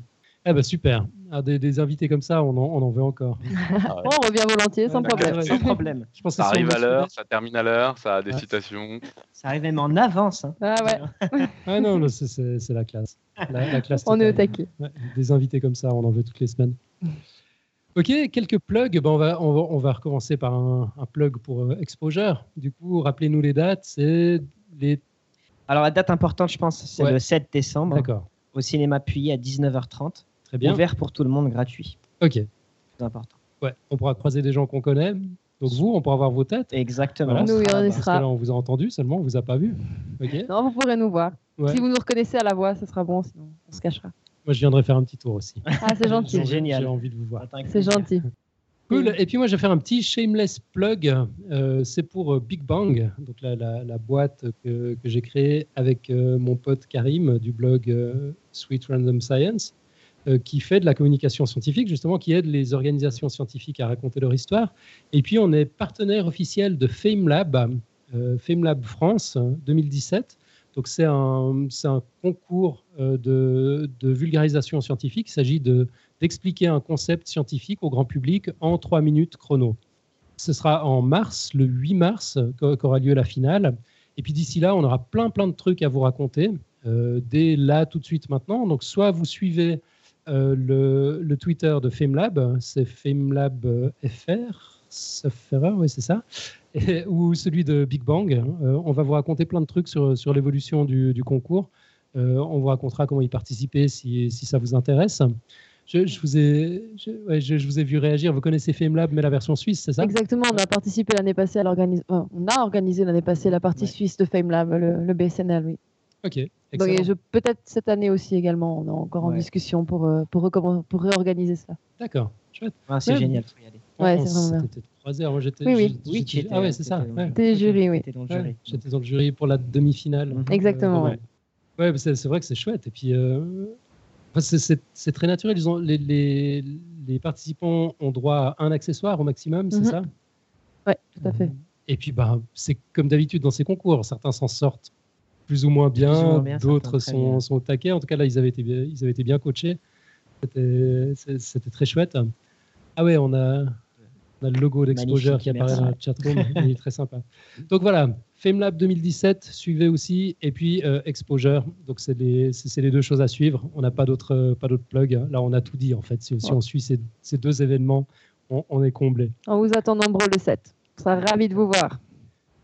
Eh ben super. Ah, des, des invités comme ça, on en, on en veut encore. Ah ouais. Bon, on revient volontiers, sans problème. Sans problème. Je pense que Ça arrive à l'heure, ça termine à l'heure, ça a des Ouais. citations. Ça arrive même en avance. hein. Ah ouais, Ah non, non, c'est- c'est c'est la classe. La, la classe on est au taquet. Ouais, des invités comme ça, on en veut toutes les semaines. Ok, quelques plugs. Ben, on, va, on, va, on va recommencer par un, un plug pour euh, Exposure. Du coup, rappelez-nous les dates. C'est les. Alors, la date importante, je pense, c'est Ouais. le 7 décembre D'accord. au cinéma Puy à 19h30. Très bien. Ouvert pour tout le monde, gratuit. Ok. C'est important. Ouais, on pourra croiser des gens qu'on connaît. Donc vous, on pourra voir vos têtes. Exactement. Voilà. Nous, On sera que là, vous a entendu seulement, on vous a pas vu. Ok. Non, vous pourrez nous voir. Ouais. Si vous nous reconnaissez à la voix, ce sera bon, sinon on se cachera. Moi, je viendrai faire un petit tour aussi. Ah, c'est gentil. C'est génial. J'ai envie de vous voir. C'est gentil. Cool. Et puis moi, je vais faire un petit shameless plug. Euh, c'est pour euh, Big Bang, donc la, la- la boîte que, que j'ai créée avec euh, mon pote Karim du blog euh, Sweet Random Science, euh, qui fait de la communication scientifique, justement, qui aide les organisations scientifiques à raconter leur histoire. Et puis, on est partenaire officiel de FameLab, euh, FameLab France euh, 2017. Donc, c'est un, concours euh, de, vulgarisation scientifique. Il s'agit de d'expliquer un concept scientifique au grand public en trois minutes chrono. Ce sera en mars, le 8 mars, qu'au- qu'aura lieu la finale. Et puis d'ici là, on aura plein plein de trucs à vous raconter euh, dès là, tout de suite, maintenant. Donc soit vous suivez euh, le, le Twitter de FameLab, c'est FameLab euh, FR, FR, oui c'est ça, Et- ou celui de Big Bang. Euh, on va vous raconter plein de trucs sur, sur l'évolution du, du concours. Euh, on vous racontera comment y participer si, si ça vous intéresse. Je, je vous ai, je, ouais, je- je vous ai vu réagir. Vous connaissez FameLab, mais la version suisse, c'est ça? Exactement, on a participé l'année passée à l'organisation. on a organisé l'année passée la partie Ouais. suisse de FameLab, le, le BSNL, oui. Ok, excellent. je- peut-être cette année aussi également, on est encore en Ouais. discussion pour, euh, pour, réorganiser ça. D'accord, chouette. Ah, c'est Ouais. génial, faut y aller. Ouais, c'est vraiment bien. Moi, j'étais, Oui, oui. j'étais- Oui, tu j'étais- étais- ah ouais, c'est ça. t'étais jury, oui. T'étais dans le Ouais, jury. J'étais dans le jury pour la demi-finale. Mhm. Exactement, Euh, ouais. C'est vrai que c'est chouette. Et puis, euh, c'est- très naturel. Ils ont, les, les, les participants ont droit à un accessoire au maximum, c'est Mhm. ça? Ouais, tout à fait. Et puis, bah, c'est comme d'habitude dans ces concours. Certains s'en sortent plus ou moins bien, d'autres bien. sont, taquet. En tout cas, là, ils avaient été, bien- ils avaient été bien coachés. C'était très chouette. Ah ouais, on a, on a le logo d'Exposure qui apparaît merci. dans la chatroom. Il est très sympa. Donc voilà, FameLab 2017, suivez aussi. Et puis euh, Exposure, donc c'est les, deux choses à suivre. On n'a pas d'autres euh, pas d'autres plugs. Là, on a tout dit en fait. Si, on suit ces, ces deux événements, on, on est comblé. On vous attend nombreux le 7. On sera ravis de vous voir.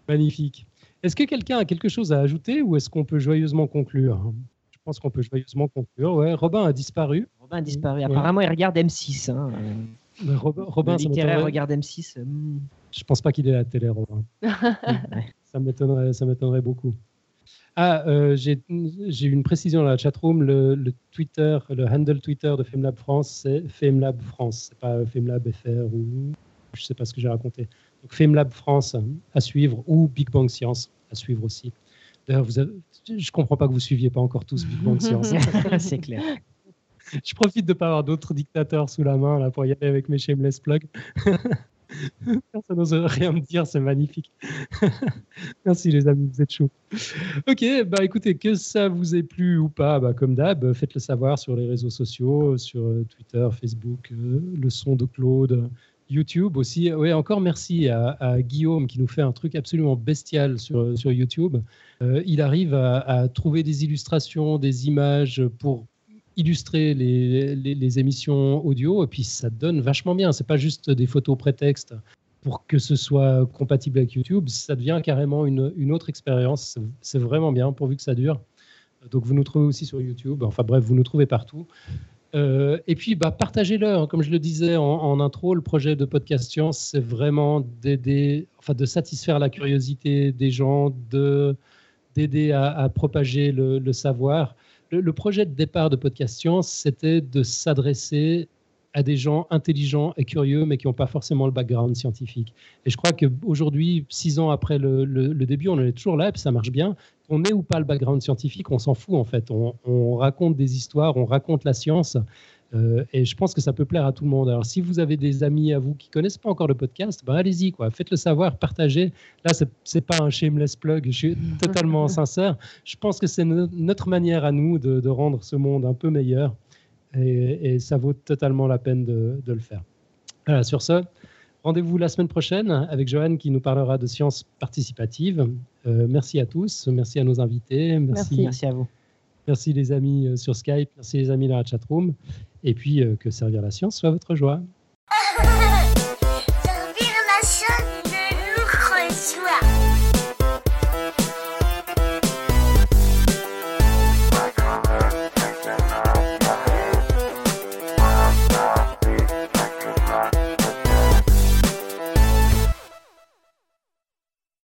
Magnifique. Est-ce que quelqu'un a quelque chose à ajouter ou est-ce qu'on peut joyeusement conclure? Je pense qu'on peut joyeusement conclure. Ouais, Robin a disparu. Robin a disparu. Ouais. Apparemment, il regarde M6. Hein. euh, Mais Robin, Robin le littéraire regarde M6. euh, hmm. Je pense pas qu'il est à la télé, Robin. ça m'étonnerait, ça m'étonnerait beaucoup. Ah, euh, j'ai une précision dans la chatroom. Le, le Twitter, le handle Twitter de FameLab France, c'est FameLab France. C'est pas FameLab FR ou je sais pas ce que j'ai raconté. Donc FameLab France à suivre ou Big Bang Science à suivre aussi. D'ailleurs, vous avez- je comprends pas que vous suiviez pas encore tous Big Bang Science. c'est clair. Je profite de ne pas avoir d'autres dictateurs sous la main là, pour y aller avec mes shameless plugs. Personne n'ose rien me dire, c'est magnifique. Merci les amis, vous êtes chauds. Ok, bah écoutez, que ça vous ait plu ou pas, bah, comme d'hab, faites-le savoir sur les réseaux sociaux, sur euh, Twitter, Facebook, euh, le son de Claude, YouTube aussi. Ouais, encore merci à, Guillaume qui nous fait un truc absolument bestial sur, sur YouTube. Euh, il arrive à, trouver des illustrations, des images pour illustrer les, les, émissions audio et puis ça donne vachement bien. C'est pas juste des photos prétextes pour que ce soit compatible avec YouTube, ça devient carrément une, une autre expérience. C'est vraiment bien pourvu que ça dure. Donc vous nous trouvez aussi sur YouTube. Enfin bref, vous nous trouvez partout. Euh, et puis, bah, partagez-le. Hein. Comme je le disais en, intro, le projet de Podcast Science, c'est vraiment d'aider, enfin, de satisfaire la curiosité des gens, de, d'aider à, propager le, savoir. Le, projet de départ de Podcast Science, c'était de s'adresser à des gens intelligents et curieux, mais qui n'ont pas forcément le background scientifique. Et je crois qu'aujourd'hui, six ans après le, début, on est toujours là, et ça marche bien. On ait ou pas le background scientifique, on s'en fout en fait. On, raconte des histoires, on raconte la science. Euh, et je pense que ça peut plaire à tout le monde. Alors, si vous avez des amis à vous qui connaissent pas encore le podcast, ben allez-y, quoi. Faites-le savoir, partagez. Là, c'est, n'est pas un shameless plug. Je suis totalement sincère. Je pense que c'est notre manière à nous de, de, rendre ce monde un peu meilleur et, ça vaut totalement la peine de, le faire. Voilà, sur ce, rendez-vous la semaine prochaine avec Joanne qui nous parlera de sciences participatives. Euh, merci à tous, merci à nos invités, merci, merci. à vous. Merci les amis euh, sur Skype, merci les amis dans la chatroom, et puis euh, que servir la science soit votre joie.